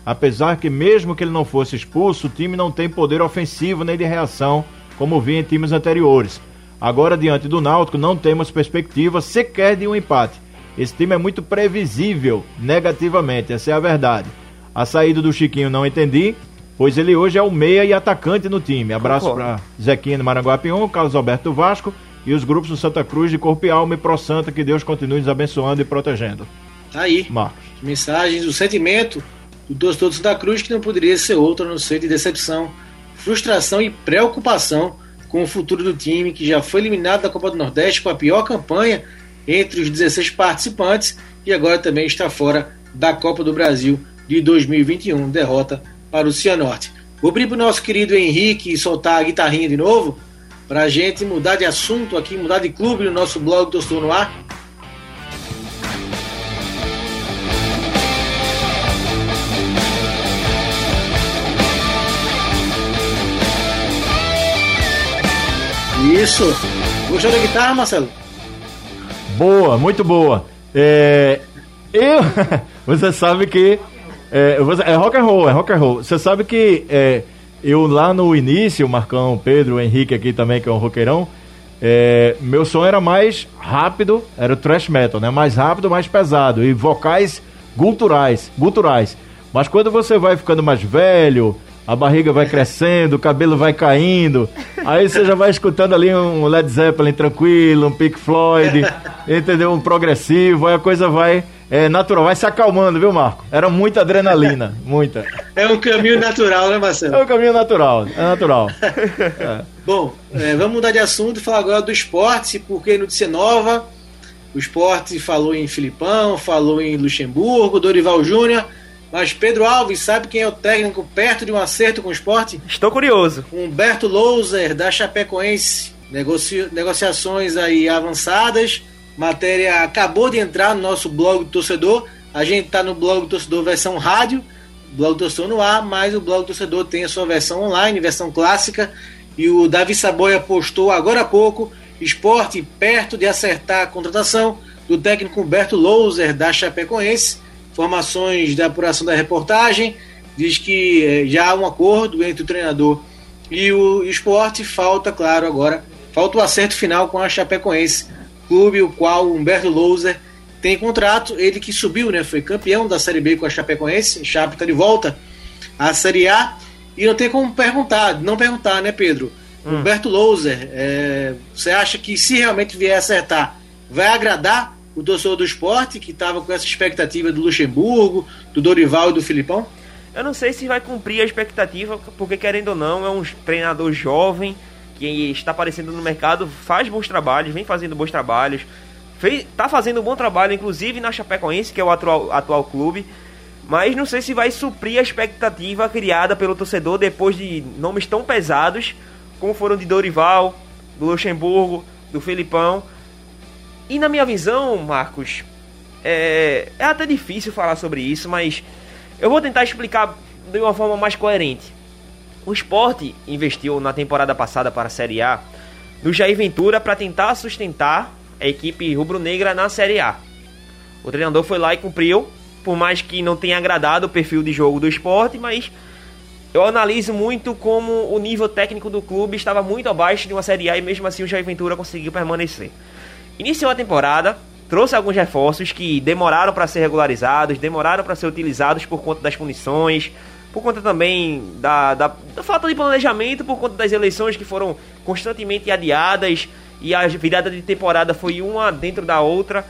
Apesar que mesmo que ele não fosse expulso, o time não tem poder ofensivo nem de reação, como vi em times anteriores. Agora, diante do Náutico, não temos perspectiva sequer de um empate. Esse time é muito previsível negativamente, essa é a verdade. A saída do Chiquinho não entendi, pois ele hoje é o meia e atacante no time. Abraço para Zequinha do Maranguapion, Carlos Alberto do Vasco e os grupos do Santa Cruz de Corpo e Alma e Pro Santa, que Deus continue nos abençoando e protegendo. Tá aí. Marcos. mensagens, o sentimento do torcedor do Santa Cruz que não poderia ser outro a não ser de decepção, frustração e preocupação com o futuro do time que já foi eliminado da Copa do Nordeste com a pior campanha entre os 16 participantes e agora também está fora da Copa do Brasil de 2021, derrota para o Cianorte. Vou abrir para o nosso querido Henrique soltar a guitarrinha de novo, para a gente mudar de assunto aqui, mudar de clube no nosso blog Tostou no Ar. Isso. Gostou da guitarra, Marcelo? Boa, muito boa. É, eu, você sabe que é, é rock and roll, é rock and roll. Você sabe que é, eu lá no início, o Marcão, Pedro, o Henrique aqui também, que é um roqueirão, é, meu som era mais rápido, era o thrash metal, né? Mais rápido, mais pesado e vocais guturais, guturais. Mas quando você vai ficando mais velho, a barriga vai crescendo, o cabelo vai caindo. Aí você já vai escutando ali um Led Zeppelin tranquilo, um Pink Floyd, entendeu? Um progressivo, aí a coisa vai é, natural, vai se acalmando, viu, Marco? Era muita adrenalina, muita. É um caminho natural, né, Marcelo? É um caminho natural, é natural. É. Bom, é, vamos mudar de assunto e falar agora do esporte, porque notícia nova. O esporte falou em Filipão, falou em Luxemburgo, Dorival Júnior mas Pedro Alves, sabe quem é o técnico perto de um acerto com o esporte? Estou curioso. Humberto Louser, da Chapecoense. Negoci... Negociações aí avançadas. Matéria acabou de entrar no nosso blog do torcedor. A gente está no blog do torcedor versão rádio, blog do torcedor no ar, mas o blog do torcedor tem a sua versão online, versão clássica. E o Davi Saboia postou agora há pouco: esporte perto de acertar a contratação do técnico Humberto Louser, da Chapecoense Informações da apuração da reportagem diz que eh, já há um acordo entre o treinador e o esporte. Falta, claro, agora, falta o acerto final com a Chapecoense, clube o qual Humberto Louser tem contrato. Ele que subiu, né? Foi campeão da Série B com a Chapecoense. Chape está de volta à Série A. E não tem como perguntar, não perguntar, né, Pedro? Hum. Humberto Louser, é, você acha que se realmente vier acertar, vai agradar o torcedor do esporte, que estava com essa expectativa do Luxemburgo, do Dorival e do Filipão? Eu não sei se vai cumprir a expectativa, porque querendo ou não, é um treinador jovem que está aparecendo no mercado, faz bons trabalhos, vem fazendo bons trabalhos, fez, tá fazendo um bom trabalho, inclusive na Chapecoense, que é o atual, atual clube, mas não sei se vai suprir a expectativa criada pelo torcedor depois de nomes tão pesados como foram de Dorival, do Luxemburgo, do Filipão. E na minha visão, Marcos, é, é até difícil falar sobre isso, mas eu vou tentar explicar de uma forma mais coerente. O esporte investiu na temporada passada para a Série A no Jair Ventura para tentar sustentar a equipe rubro-negra na Série A. O treinador foi lá e cumpriu, por mais que não tenha agradado o perfil de jogo do esporte, mas eu analiso muito como o nível técnico do clube estava muito abaixo de uma Série A e mesmo assim o Jair Ventura conseguiu permanecer. Iniciou a temporada, trouxe alguns reforços que demoraram para ser regularizados, demoraram para ser utilizados por conta das punições, por conta também da, da, da, falta de planejamento, por conta das eleições que foram constantemente adiadas e a virada de temporada foi uma dentro da outra.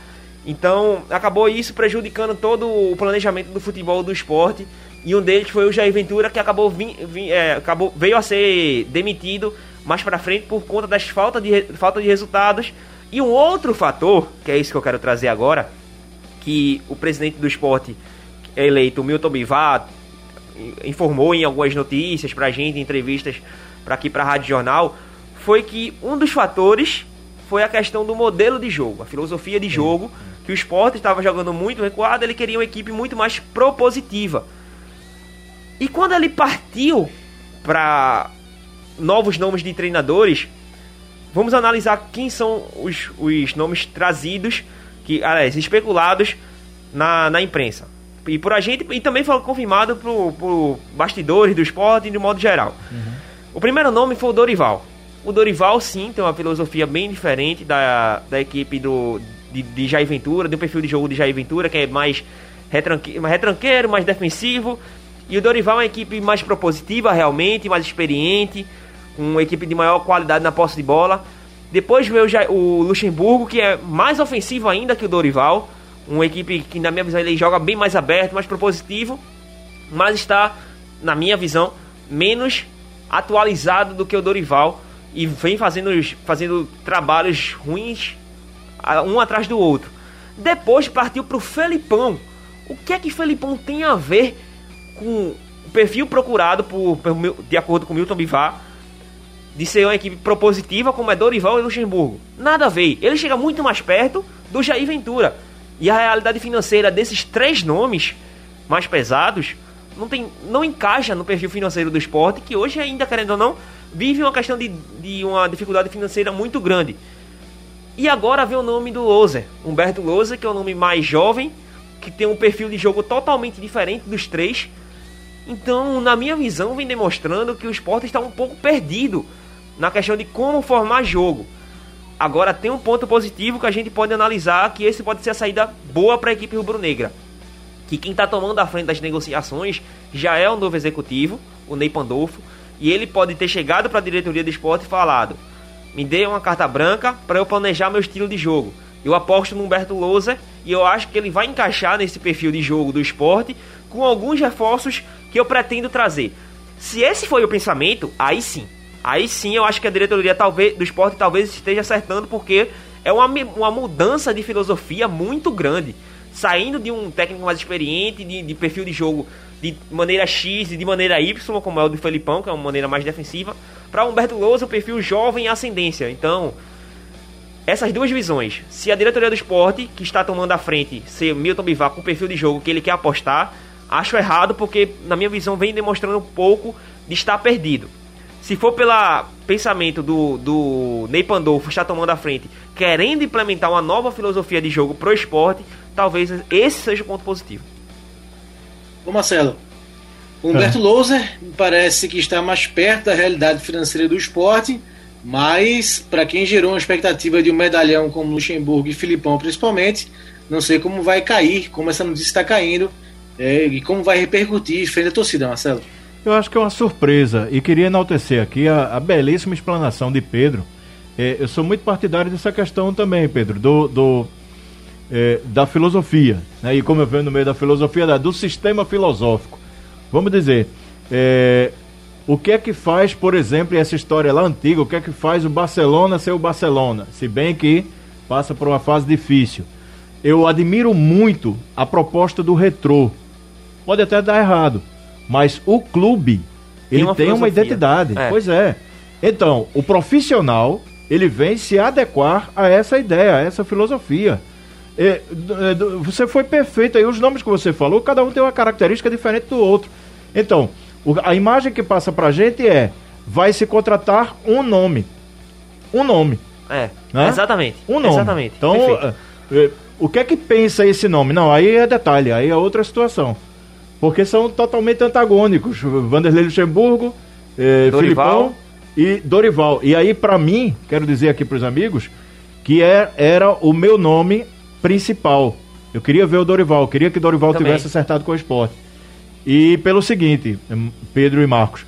Então acabou isso prejudicando todo o planejamento do futebol do esporte. E um deles foi o Jair Ventura, que acabou, vim, vim, é, acabou veio a ser demitido mais para frente por conta das falta de, falta de resultados e um outro fator, que é isso que eu quero trazer agora, que o presidente do esporte eleito, Milton Bivar, informou em algumas notícias pra gente, em entrevistas para aqui para a Rádio Jornal, foi que um dos fatores foi a questão do modelo de jogo, a filosofia de jogo, que o esporte estava jogando muito recuado, ele queria uma equipe muito mais propositiva. E quando ele partiu para novos nomes de treinadores, vamos analisar quem são os, os nomes trazidos, que, aliás, especulados na, na imprensa. E por a gente, e também foi confirmado por, por bastidores do esporte de modo geral. Uhum. O primeiro nome foi o Dorival. O Dorival, sim, tem uma filosofia bem diferente da, da equipe do, de, de Jair Ventura, do perfil de jogo de Jair Ventura, que é mais retranque, mais retranqueiro, mais defensivo. E o Dorival é uma equipe mais propositiva, realmente, mais experiente, uma equipe de maior qualidade na posse de bola. Depois veio o Luxemburgo, que é mais ofensivo ainda que o Dorival. Uma equipe que, na minha visão, ele joga bem mais aberto, mais propositivo, mas está, na minha visão, menos atualizado do que o Dorival e vem fazendo, fazendo trabalhos ruins um atrás do outro. Depois partiu para o Felipão. O que é que Felipão tem a ver com o perfil procurado por, de acordo com Milton Bivar de ser uma equipe propositiva como é Dorival e Luxemburgo? Nada a ver. Ele chega muito mais perto do Jair Ventura. E a realidade financeira desses três nomes mais pesados não, tem, não encaixa no perfil financeiro do esporte, que hoje ainda, querendo ou não, vive uma questão de, de uma dificuldade financeira muito grande. E agora vem o nome do Loser, Humberto Loser, que é um nome mais jovem, que tem um perfil de jogo totalmente diferente dos três. Então, na minha visão, vem demonstrando que o esporte está um pouco perdido na questão de como formar jogo. Agora tem um ponto positivo que a gente pode analisar, que esse pode ser a saída boa para a equipe rubro-negra. Que quem está tomando a frente das negociações já é o novo executivo, o Ney Pandolfo, e ele pode ter chegado para a diretoria do esporte e falado: me dê uma carta branca para eu planejar meu estilo de jogo. Eu aposto no Humberto Lousa e eu acho que ele vai encaixar nesse perfil de jogo do esporte com alguns reforços que eu pretendo trazer. Se esse foi o pensamento, aí sim. Aí sim eu acho que a diretoria talvez, do esporte talvez esteja acertando porque é uma, uma mudança de filosofia muito grande. Saindo de um técnico mais experiente, de, de perfil de jogo de maneira X e de maneira Y, como é o do Felipão, que é uma maneira mais defensiva, para Humberto Lousa, o perfil jovem e ascendência. Então, essas duas visões, se a diretoria do esporte, que está tomando a frente, ser Milton Bivar com o perfil de jogo que ele quer apostar, acho errado porque, na minha visão, vem demonstrando um pouco de estar perdido. Se for pelo pensamento do, do Ney Pandolfo estar tomando a frente, querendo implementar uma nova filosofia de jogo pro esporte, talvez esse seja o ponto positivo. Ô Marcelo, Humberto é. Louser parece que está mais perto da realidade financeira do esporte, mas para quem gerou uma expectativa de um medalhão como Luxemburgo e Filipão principalmente, não sei como vai cair, como essa notícia está caindo é, e como vai repercutir frente à torcida, Marcelo. Eu acho que é uma surpresa e queria enaltecer aqui a, a belíssima explanação de Pedro. É, eu sou muito partidário dessa questão também, Pedro, do, do é, da filosofia, né? e como eu venho no meio da filosofia, do sistema filosófico. Vamos dizer, é, o que é que faz, por exemplo, essa história lá antiga, o que é que faz o Barcelona ser o Barcelona? Se bem que passa por uma fase difícil. Eu admiro muito a proposta do retrô. Pode até dar errado, mas o clube, ele tem uma, tem uma identidade. É. Pois é. Então, o profissional, ele vem se adequar a essa ideia, a essa filosofia. É, você foi perfeito aí, os nomes que você falou, cada um tem uma característica diferente do outro. Então, a imagem que passa pra gente é: vai se contratar um nome. Um nome. É, né? exatamente. Um nome. Exatamente. Então, é, o que é que pensa esse nome? Não, aí é detalhe, aí é outra situação. Porque são totalmente antagônicos. Vanderlei Luxemburgo, eh, Filipão e Dorival. E aí, para mim, quero dizer aqui para os amigos, que é, era o meu nome principal. Eu queria ver o Dorival, queria que Dorival Também. tivesse acertado com o esporte. E pelo seguinte, hum, Pedro e Marcos.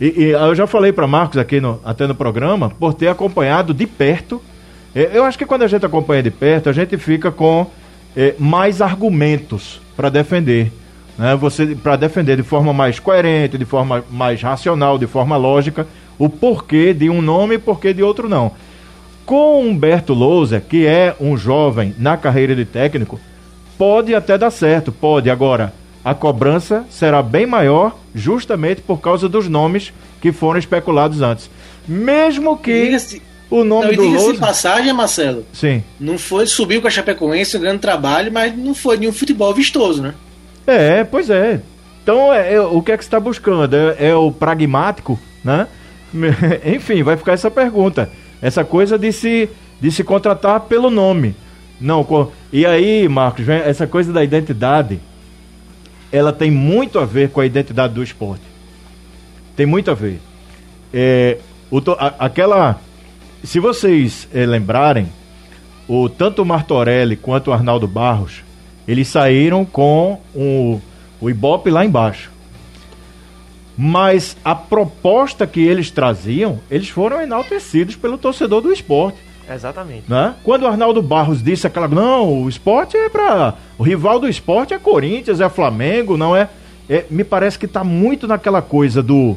E, e eu já falei para Marcos aqui no, até no programa, por ter acompanhado de perto. É, eu acho que quando a gente acompanha de perto, a gente fica com é, mais argumentos para defender. Né? Você para defender de forma mais coerente, de forma mais racional, de forma lógica, o porquê de um nome e porquê de outro não. Com Humberto Lousa, que é um jovem na carreira de técnico, pode até dar certo, pode. Agora, a cobrança será bem maior justamente por causa dos nomes que foram especulados antes. Mesmo que o nome não, do Lousa... passagem, Marcelo. Sim. Não foi, subiu com a Chapecoense, um grande trabalho, mas não foi nenhum futebol vistoso, né? É, pois é. Então, é, é o que é que você está buscando? É, é o pragmático, né? Enfim, vai ficar essa pergunta. Essa coisa de se, de se contratar pelo nome. Não, e aí, Marcos, essa coisa da identidade, ela tem muito a ver com a identidade do esporte. Tem muito a ver. É, o, a, aquela. Se vocês é, lembrarem, o, tanto o Martorelli quanto o Arnaldo Barros, eles saíram com o, o Ibope lá embaixo. Mas a proposta que eles traziam, eles foram enaltecidos pelo torcedor do esporte. Exatamente. Né? Quando o Arnaldo Barros disse aquela. Não, o esporte é para. O rival do esporte é Corinthians, é Flamengo, não é. é me parece que está muito naquela coisa do.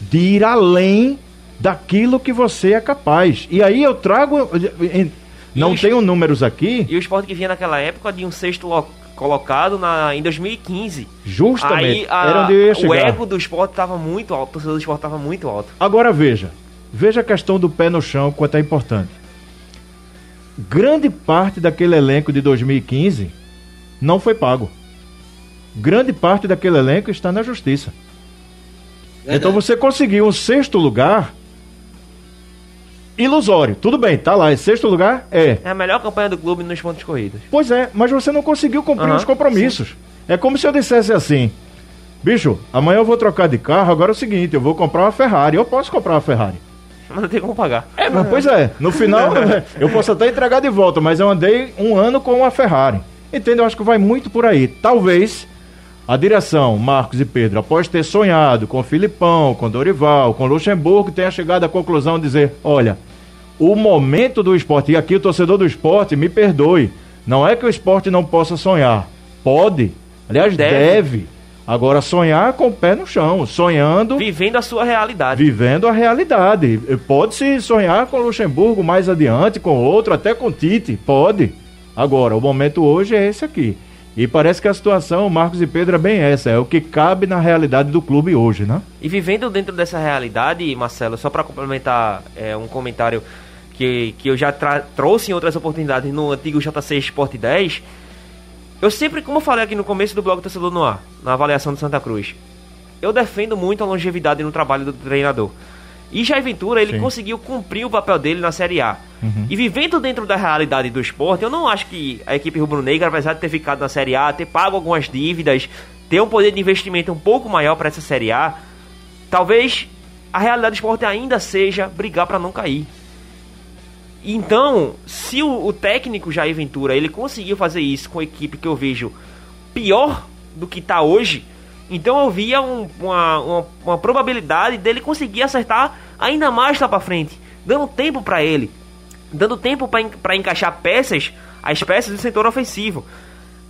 de ir além daquilo que você é capaz. E aí eu trago. Não tenho números aqui. E o esporte que vinha naquela época de um sexto colocado na, em 2015. Justamente. Aí, a, era onde eu ia chegar. O ego do esporte estava muito alto, o torcedor do esporte estava muito alto. Agora veja. Veja a questão do pé no chão, quanto é importante. Grande parte daquele elenco de 2015 não foi pago. Grande parte daquele elenco está na justiça. Verdade. Então você conseguiu um sexto lugar ilusório. Tudo bem, tá lá. Em sexto lugar é. É a melhor campanha do clube nos pontos corridos. Pois é, mas você não conseguiu cumprir uhum, os compromissos. Sim. É como se eu dissesse assim: bicho, amanhã eu vou trocar de carro. Agora é o seguinte, eu vou comprar uma Ferrari. Eu posso comprar uma Ferrari. Mas não tem como pagar. É, mas, pois é. No final, eu posso até entregar de volta, mas eu andei um ano com uma Ferrari. Entende? Eu acho que vai muito por aí. Talvez a direção, Marcos e Pedro, após ter sonhado com Filipão, com Dorival, com Luxemburgo, tenha chegado à conclusão de dizer: olha, o momento do esporte, e aqui o torcedor do esporte, me perdoe, não é que o esporte não possa sonhar. Pode, aliás, deve. deve. Agora, sonhar com o pé no chão, sonhando. Vivendo a sua realidade. Vivendo a realidade. Pode-se sonhar com Luxemburgo mais adiante, com outro, até com Tite. Pode. Agora, o momento hoje é esse aqui. E parece que a situação, Marcos e Pedro, é bem essa, é o que cabe na realidade do clube hoje, né? E vivendo dentro dessa realidade, Marcelo, só para complementar é, um comentário que, que eu já trouxe em outras oportunidades no antigo JC Sport 10, eu sempre, como eu falei aqui no começo do blog Torcedor no Ar, na avaliação do Santa Cruz, eu defendo muito a longevidade no trabalho do treinador. E Jair Ventura, ele Sim. conseguiu cumprir o papel dele na Série A. Uhum. E vivendo dentro da realidade do esporte, eu não acho que a equipe rubro-negra, apesar de ter ficado na Série A, ter pago algumas dívidas, ter um poder de investimento um pouco maior para essa Série A, talvez a realidade do esporte ainda seja brigar para não cair. Então, se o, o, técnico Jair Ventura ele conseguiu fazer isso com a equipe que eu vejo pior do que está hoje, então eu via um, uma, uma, uma, probabilidade dele conseguir acertar ainda mais lá para frente, dando tempo para ele, dando tempo para encaixar peças, as peças do setor ofensivo.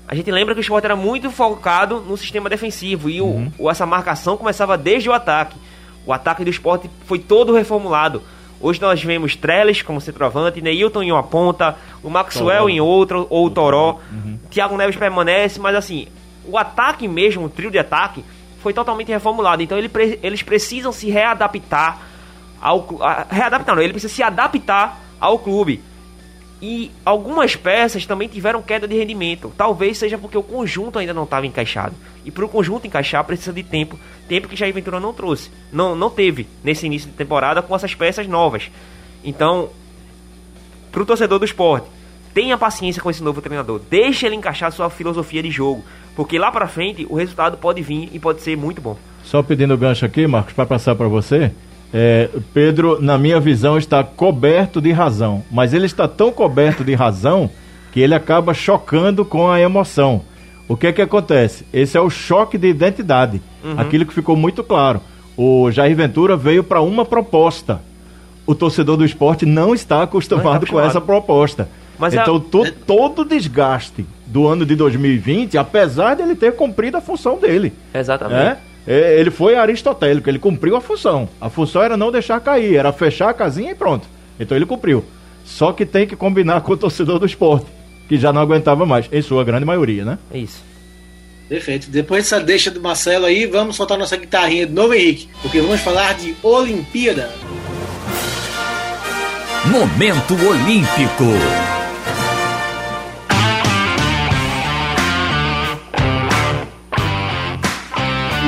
A gente lembra que o esporte era muito focado no sistema defensivo e uhum. o, essa marcação começava desde o ataque. O ataque do esporte foi todo reformulado. Hoje nós vemos Trellis como centroavante, Neilton em uma ponta, o Maxwell Toró. em outra, ou o Toró. Uhum. Thiago Neves permanece, mas assim, o ataque mesmo, o trio de ataque, foi totalmente reformulado. Então ele, eles precisam se readaptar ao a, readaptar, não, ele precisa se adaptar ao clube. E algumas peças também tiveram queda de rendimento. Talvez seja porque o conjunto ainda não estava encaixado. E para o conjunto encaixar precisa de tempo, tempo que Jair Ventura não trouxe, não não teve nesse início de temporada com essas peças novas. Então, para o torcedor do esporte, tenha paciência com esse novo treinador, deixe ele encaixar sua filosofia de jogo, porque lá para frente o resultado pode vir e pode ser muito bom. Só pedindo gancho aqui, Marcos, para passar para você. É, Pedro, na minha visão, está coberto de razão, mas ele está tão coberto de razão que ele acaba chocando com a emoção. O que é que acontece? Esse é o choque de identidade. Uhum. Aquilo que ficou muito claro. O Jair Ventura veio para uma proposta. O torcedor do esporte não está acostumado, não está com essa proposta. Mas então, a... to, todo o desgaste do ano de 2020, apesar de ele ter cumprido a função dele. Exatamente. Né? Ele foi aristotélico, ele cumpriu a função. A função era não deixar cair, era fechar a casinha e pronto. Então ele cumpriu. Só que tem que combinar com o torcedor do esporte, que já não aguentava mais, em sua grande maioria, né? É isso. Perfeito. Depois dessa deixa do Marcelo aí, vamos soltar nossa guitarrinha de novo, Henrique, porque vamos falar de Olimpíada. Momento Olímpico.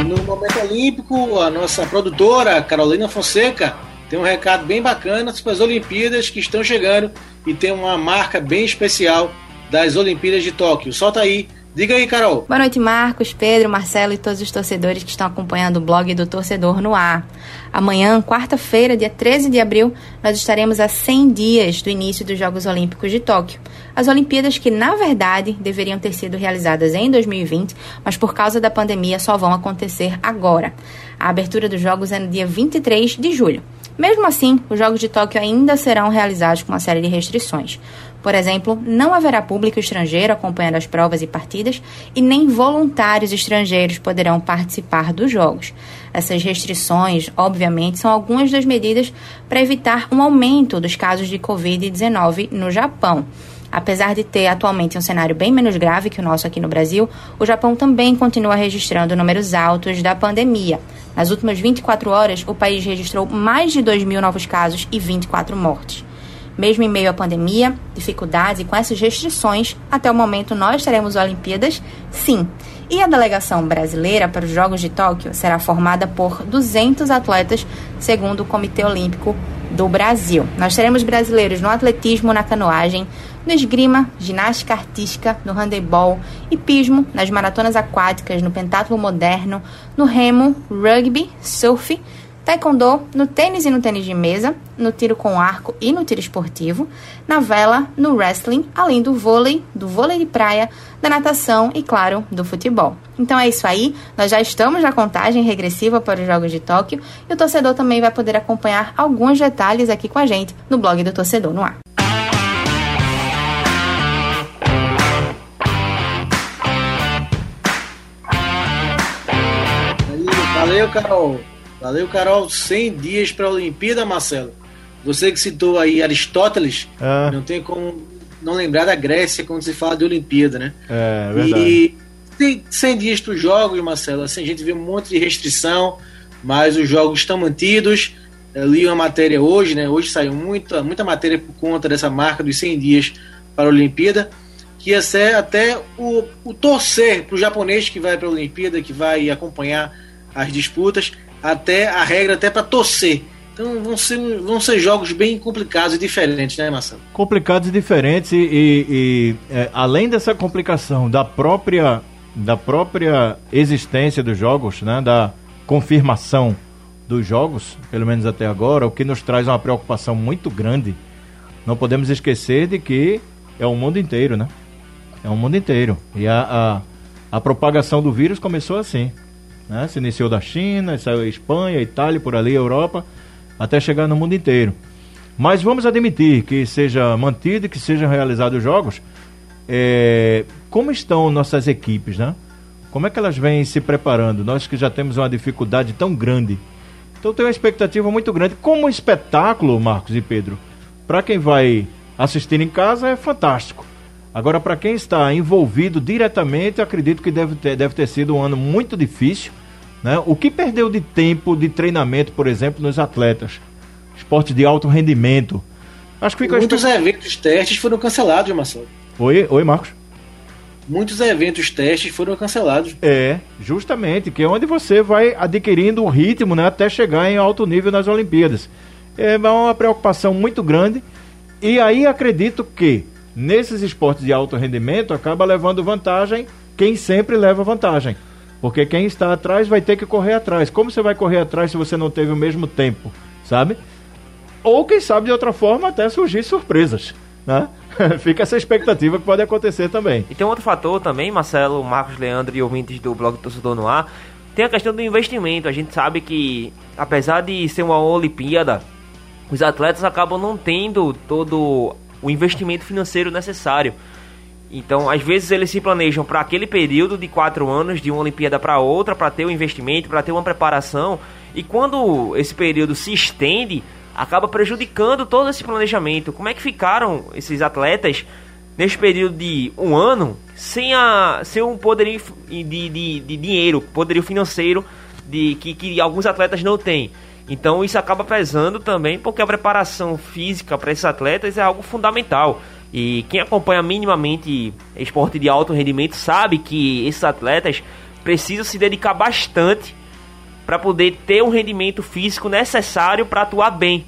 no Momento Olímpico, a nossa produtora, Carolina Fonseca, tem um recado bem bacana sobre as Olimpíadas que estão chegando e tem uma marca bem especial das Olimpíadas de Tóquio. Solta aí Diga aí, Carol. Boa noite, Marcos, Pedro, Marcelo e todos os torcedores que estão acompanhando o blog do Torcedor no Ar. Amanhã, quarta-feira, dia 13 de abril, nós estaremos a 100 dias do início dos Jogos Olímpicos de Tóquio. As Olimpíadas que, na verdade, deveriam ter sido realizadas em 2020, mas por causa da pandemia só vão acontecer agora. A abertura dos Jogos é no dia 23 de julho. Mesmo assim, os Jogos de Tóquio ainda serão realizados com uma série de restrições. Por exemplo, não haverá público estrangeiro acompanhando as provas e partidas e nem voluntários estrangeiros poderão participar dos Jogos. Essas restrições, obviamente, são algumas das medidas para evitar um aumento dos casos de Covid-19 no Japão. Apesar de ter atualmente um cenário bem menos grave que o nosso aqui no Brasil, o Japão também continua registrando números altos da pandemia. Nas últimas 24 horas, o país registrou mais de 2 mil novos casos e 24 mortes. Mesmo em meio à pandemia, dificuldades e com essas restrições, até o momento nós teremos Olimpíadas, sim. E a delegação brasileira para os Jogos de Tóquio será formada por 200 atletas, segundo o Comitê Olímpico do Brasil. Nós teremos brasileiros no atletismo, na canoagem, no esgrima, ginástica artística, no handebol, hipismo, nas maratonas aquáticas, no pentatlo moderno, no remo, rugby, surf, taekwondo, no tênis e no tênis de mesa, no tiro com arco e no tiro esportivo, na vela, no wrestling, além do vôlei, do vôlei de praia, da natação e, claro, do futebol. Então é isso aí, nós já estamos na contagem regressiva para os Jogos de Tóquio e o torcedor também vai poder acompanhar alguns detalhes aqui com a gente no blog do Torcedor no Ar. Valeu, Carol. Valeu, Carol. 100 dias para a Olimpíada, Marcelo. Você que citou aí Aristóteles, Ah. não tem como não lembrar da Grécia quando se fala de Olimpíada, né? É, verdade. E tem 100 dias para os jogos, Marcelo. Assim, a gente vê um monte de restrição, mas os jogos estão mantidos. Eu li uma matéria hoje, né? Hoje saiu muita, muita matéria por conta dessa marca dos 100 dias para a Olimpíada, que ia ser até o, o torcer para o japonês que vai para a Olimpíada, que vai acompanhar as disputas, até a regra até para torcer. Então vão ser, vão ser jogos bem complicados e diferentes, né, Marcelo? complicados e diferentes e, e- e, é, além dessa complicação da própria da própria existência dos jogos, né, da confirmação dos jogos, pelo menos até agora, o que nos traz uma preocupação muito grande. Não podemos esquecer de que é o mundo inteiro, né? É o mundo inteiro. E a, a, a propagação do vírus começou assim. Né? Se iniciou da China, saiu Espanha, Itália, por ali, Europa, até chegar no mundo inteiro. Mas vamos admitir que seja mantido e que sejam realizados os jogos. É, como estão nossas equipes, né? Como é que elas vêm se preparando? Nós que já temos uma dificuldade tão grande. Então tem uma expectativa muito grande. Como espetáculo, Marcos e Pedro, para quem vai assistir em casa é fantástico. Agora, para quem está envolvido diretamente, acredito que deve ter, deve ter sido um ano muito difícil. Né? O que perdeu de tempo de treinamento, por exemplo, nos atletas? Esporte de alto rendimento. Acho que Muitos expect- eventos testes foram cancelados, Marcelo. Oi, oi, Marcos. Muitos eventos testes foram cancelados. É, justamente, que é onde você vai adquirindo o ritmo né, até chegar em alto nível nas Olimpíadas. É uma preocupação muito grande. E aí acredito que nesses esportes de alto rendimento acaba levando vantagem quem sempre leva vantagem. Porque quem está atrás vai ter que correr atrás. Como você vai correr atrás se você não teve o mesmo tempo, sabe? Ou quem sabe de outra forma até surgir surpresas, né? Fica essa expectativa que pode acontecer também. E tem um outro fator também, Marcelo, Marcos Leandro e ouvintes do blog Torcedor no Ar, tem a questão do investimento. A gente sabe que, apesar de ser uma Olimpíada, os atletas acabam não tendo todo o investimento financeiro necessário. Então, às vezes eles se planejam para aquele período de quatro anos, de uma Olimpíada para outra, para ter o investimento, para ter uma preparação. E quando esse período se estende, acaba prejudicando todo esse planejamento. Como é que ficaram esses atletas nesse período de um ano sem, a, sem um poderio de, de, de dinheiro, poderio financeiro de que, que alguns atletas não têm? Então isso acaba pesando também, porque a preparação física para esses atletas é algo fundamental. E quem acompanha minimamente esporte de alto rendimento sabe que esses atletas precisam se dedicar bastante para poder ter um rendimento físico necessário para atuar bem.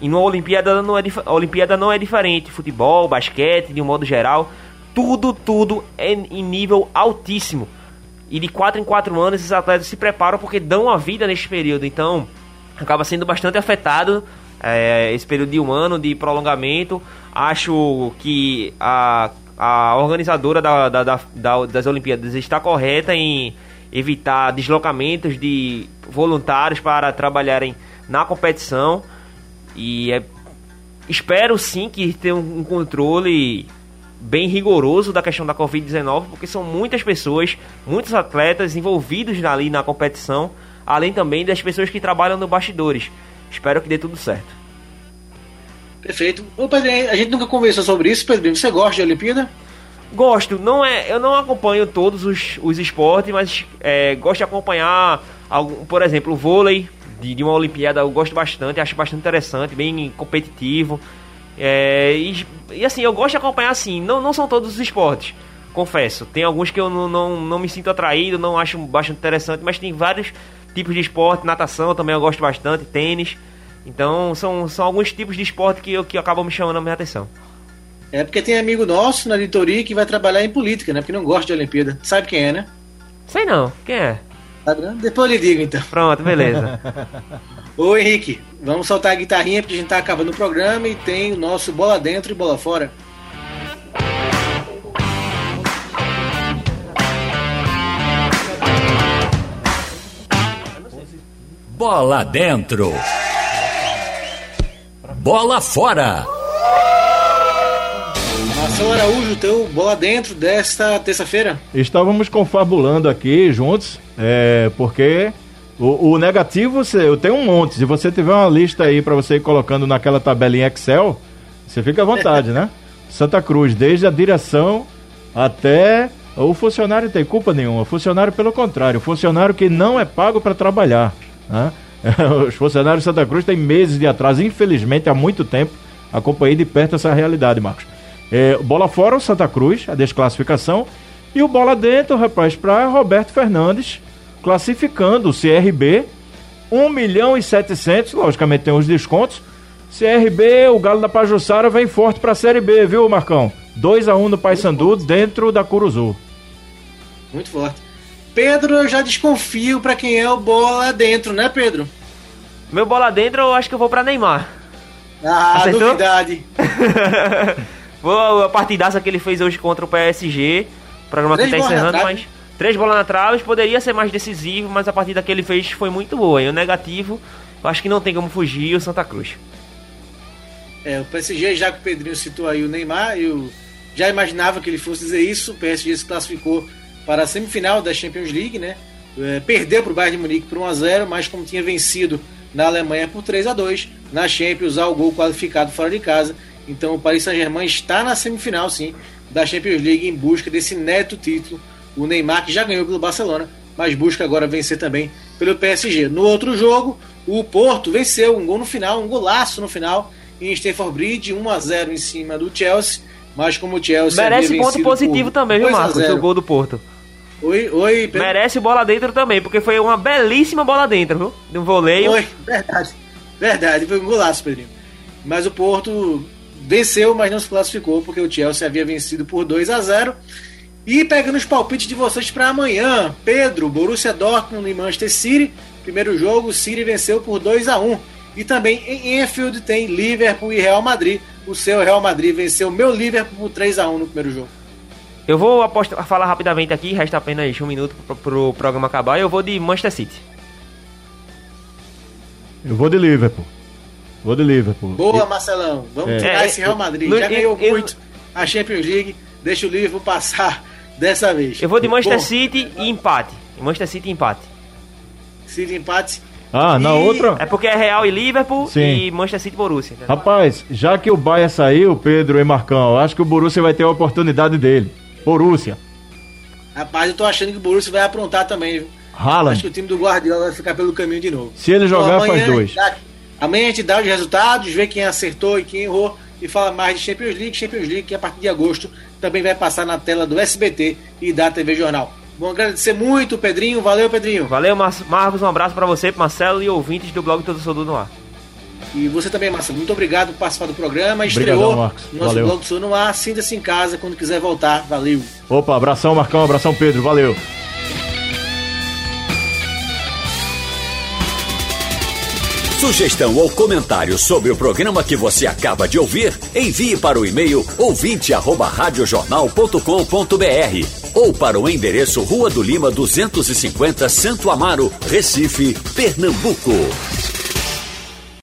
E numa Olimpíada não é, a Olimpíada não é diferente. Futebol, basquete, de um modo geral, tudo, tudo é em nível altíssimo. E de 4 em 4 anos esses atletas se preparam porque dão a vida neste período. Então acaba sendo bastante afetado é, esse período de um ano de prolongamento. Acho que a, a organizadora da, da- da- da- das Olimpíadas está correta em, evitar deslocamentos de voluntários para trabalharem na competição. E é, espero sim que tenha um controle bem rigoroso da questão da Covid-19, porque são muitas pessoas, muitos atletas envolvidos ali na competição, além também das pessoas que trabalham no bastidores. Espero que dê tudo certo. Perfeito. Ô, Pedrinho, a gente nunca conversou sobre isso, Pedrinho. Você gosta de Olimpíada? Gosto, não é, eu não acompanho todos os, os esportes, mas é, gosto de acompanhar, algum, por exemplo, o vôlei de, de, uma Olimpíada, eu gosto bastante, acho bastante interessante, bem competitivo. É, e, e, assim, eu gosto de acompanhar assim, não, não são todos os esportes, confesso. Tem alguns que eu não, não, não me sinto atraído, não acho bastante interessante, mas tem vários tipos de esporte, natação também eu gosto bastante, tênis. Então são, são alguns tipos de esporte que, que acabam me chamando a minha atenção. É porque tem amigo nosso na editoria que vai trabalhar em política, né? Porque não gosta de Olimpíada. Sabe quem é, né? Sei não. Quem é? Depois eu lhe digo então. Pronto, beleza. Ô Henrique, vamos soltar a guitarrinha porque a gente tá acabando o programa e tem o nosso bola dentro e bola fora. Bola dentro. Bola fora. Marcelo Araújo, teu bola dentro desta terça-feira. Estávamos confabulando aqui juntos, é, porque o, o, negativo eu tenho um monte. Se você tiver uma lista aí para você ir colocando naquela tabelinha Excel, você fica à vontade, né? Santa Cruz, desde a direção até o funcionário tem culpa nenhuma. O funcionário, pelo contrário, o funcionário que não é pago para trabalhar. Né? Os funcionários de Santa Cruz têm meses de atraso, infelizmente, há muito tempo. Acompanhei de perto essa realidade, Marcos. É, bola fora o Santa Cruz, a desclassificação. E o bola dentro, rapaz, para Roberto Fernandes, classificando o CRB. 1 milhão e 700, logicamente tem os descontos. CRB, o Galo da Pajussara vem forte para a Série B, viu, Marcão? 2 a 1 no Paysandu dentro da Curuzu. Muito forte. Pedro, eu já desconfio para quem é o bola dentro, né, Pedro? Meu bola dentro, eu acho que eu vou para Neymar. Ah, Acertou? novidade. Vou a partidaça que ele fez hoje contra o PSG. O programa Três que tá encerrando, mas. Três bolas na trave, poderia ser mais decisivo, mas a partida que ele fez foi muito boa. E o negativo, eu acho que não tem como fugir o Santa Cruz. É, o PSG, já que o Pedrinho citou aí o Neymar, eu já imaginava que ele fosse dizer isso. O PSG se classificou para a semifinal da Champions League, né? É, perdeu para o Bayern de Munique por 1 a 0 mas como tinha vencido na Alemanha por 3 a 2 na Champions, ao gol qualificado fora de casa. Então o Paris Saint-Germain está na semifinal, sim, da Champions League em busca desse neto título. O Neymar, que já ganhou pelo Barcelona, mas busca agora vencer também pelo PSG. No outro jogo, o Porto venceu um gol no final, um golaço no final, em Stamford Bridge, 1 a 0 em cima do Chelsea. Mas como o Chelsea merece ponto positivo também, viu, Marcos? O gol do Porto. Oi, oi, Pedro. Merece bola dentro também, porque foi uma belíssima bola dentro, viu? De um voleio. Foi, verdade. Verdade, foi um golaço, Pedrinho. Mas o Porto venceu, mas não se classificou, porque o Chelsea havia vencido por 2 a 0 E pegando os palpites de vocês para amanhã, Pedro, Borussia Dortmund e Manchester City. Primeiro jogo, o City venceu por 2 a 1 E também em Enfield tem Liverpool e Real Madrid. O seu Real Madrid venceu meu Liverpool por 3 a 1 no primeiro jogo. Eu vou apostar, falar rapidamente aqui, resta apenas um minuto pro, pro programa acabar. Eu vou de Manchester City. Eu vou de Liverpool. Vou de Liverpool. Boa, Marcelão. Vamos é. tirar esse Real Madrid. Já ganhou eu, muito a Champions League. Deixa o Liverpool passar dessa vez. Eu vou de Manchester Bom. City e empate. Manchester City e empate. City empate. Ah, na e... outra? É porque é Real e Liverpool Sim. e Manchester City e Borussia. Rapaz, já que o Bahia saiu, Pedro e Marcão, acho que o Borussia vai ter a oportunidade dele. Borussia. Rapaz, eu tô achando que o Borussia vai aprontar também, viu? Haaland. Acho que o time do Guardiola vai ficar pelo caminho de novo. Se ele jogar, então, faz dois. Dá, amanhã a gente dá os resultados, vê quem acertou e quem errou e fala mais de Champions League. Champions League que a partir de agosto também vai passar na tela do SBT e da TV Jornal. Bom, agradecer muito, Pedrinho. Valeu, Pedrinho. Valeu, Marcos. Um abraço para você, Marcelo e ouvintes do blog Todo Sou no Ar. E você também, Marcelo, muito obrigado por participar do programa. Estreou Marcos. nosso Valeu. blog do Sul no ar. Sinta-se em casa quando quiser voltar. Valeu. Opa, abração, Marcão, abração, Pedro. Valeu. Sugestão ou comentário sobre o programa que você acaba de ouvir, envie para o e-mail ouvinte@radiojornal.com.br ou para o endereço Rua do Lima 250, Santo Amaro, Recife, Pernambuco.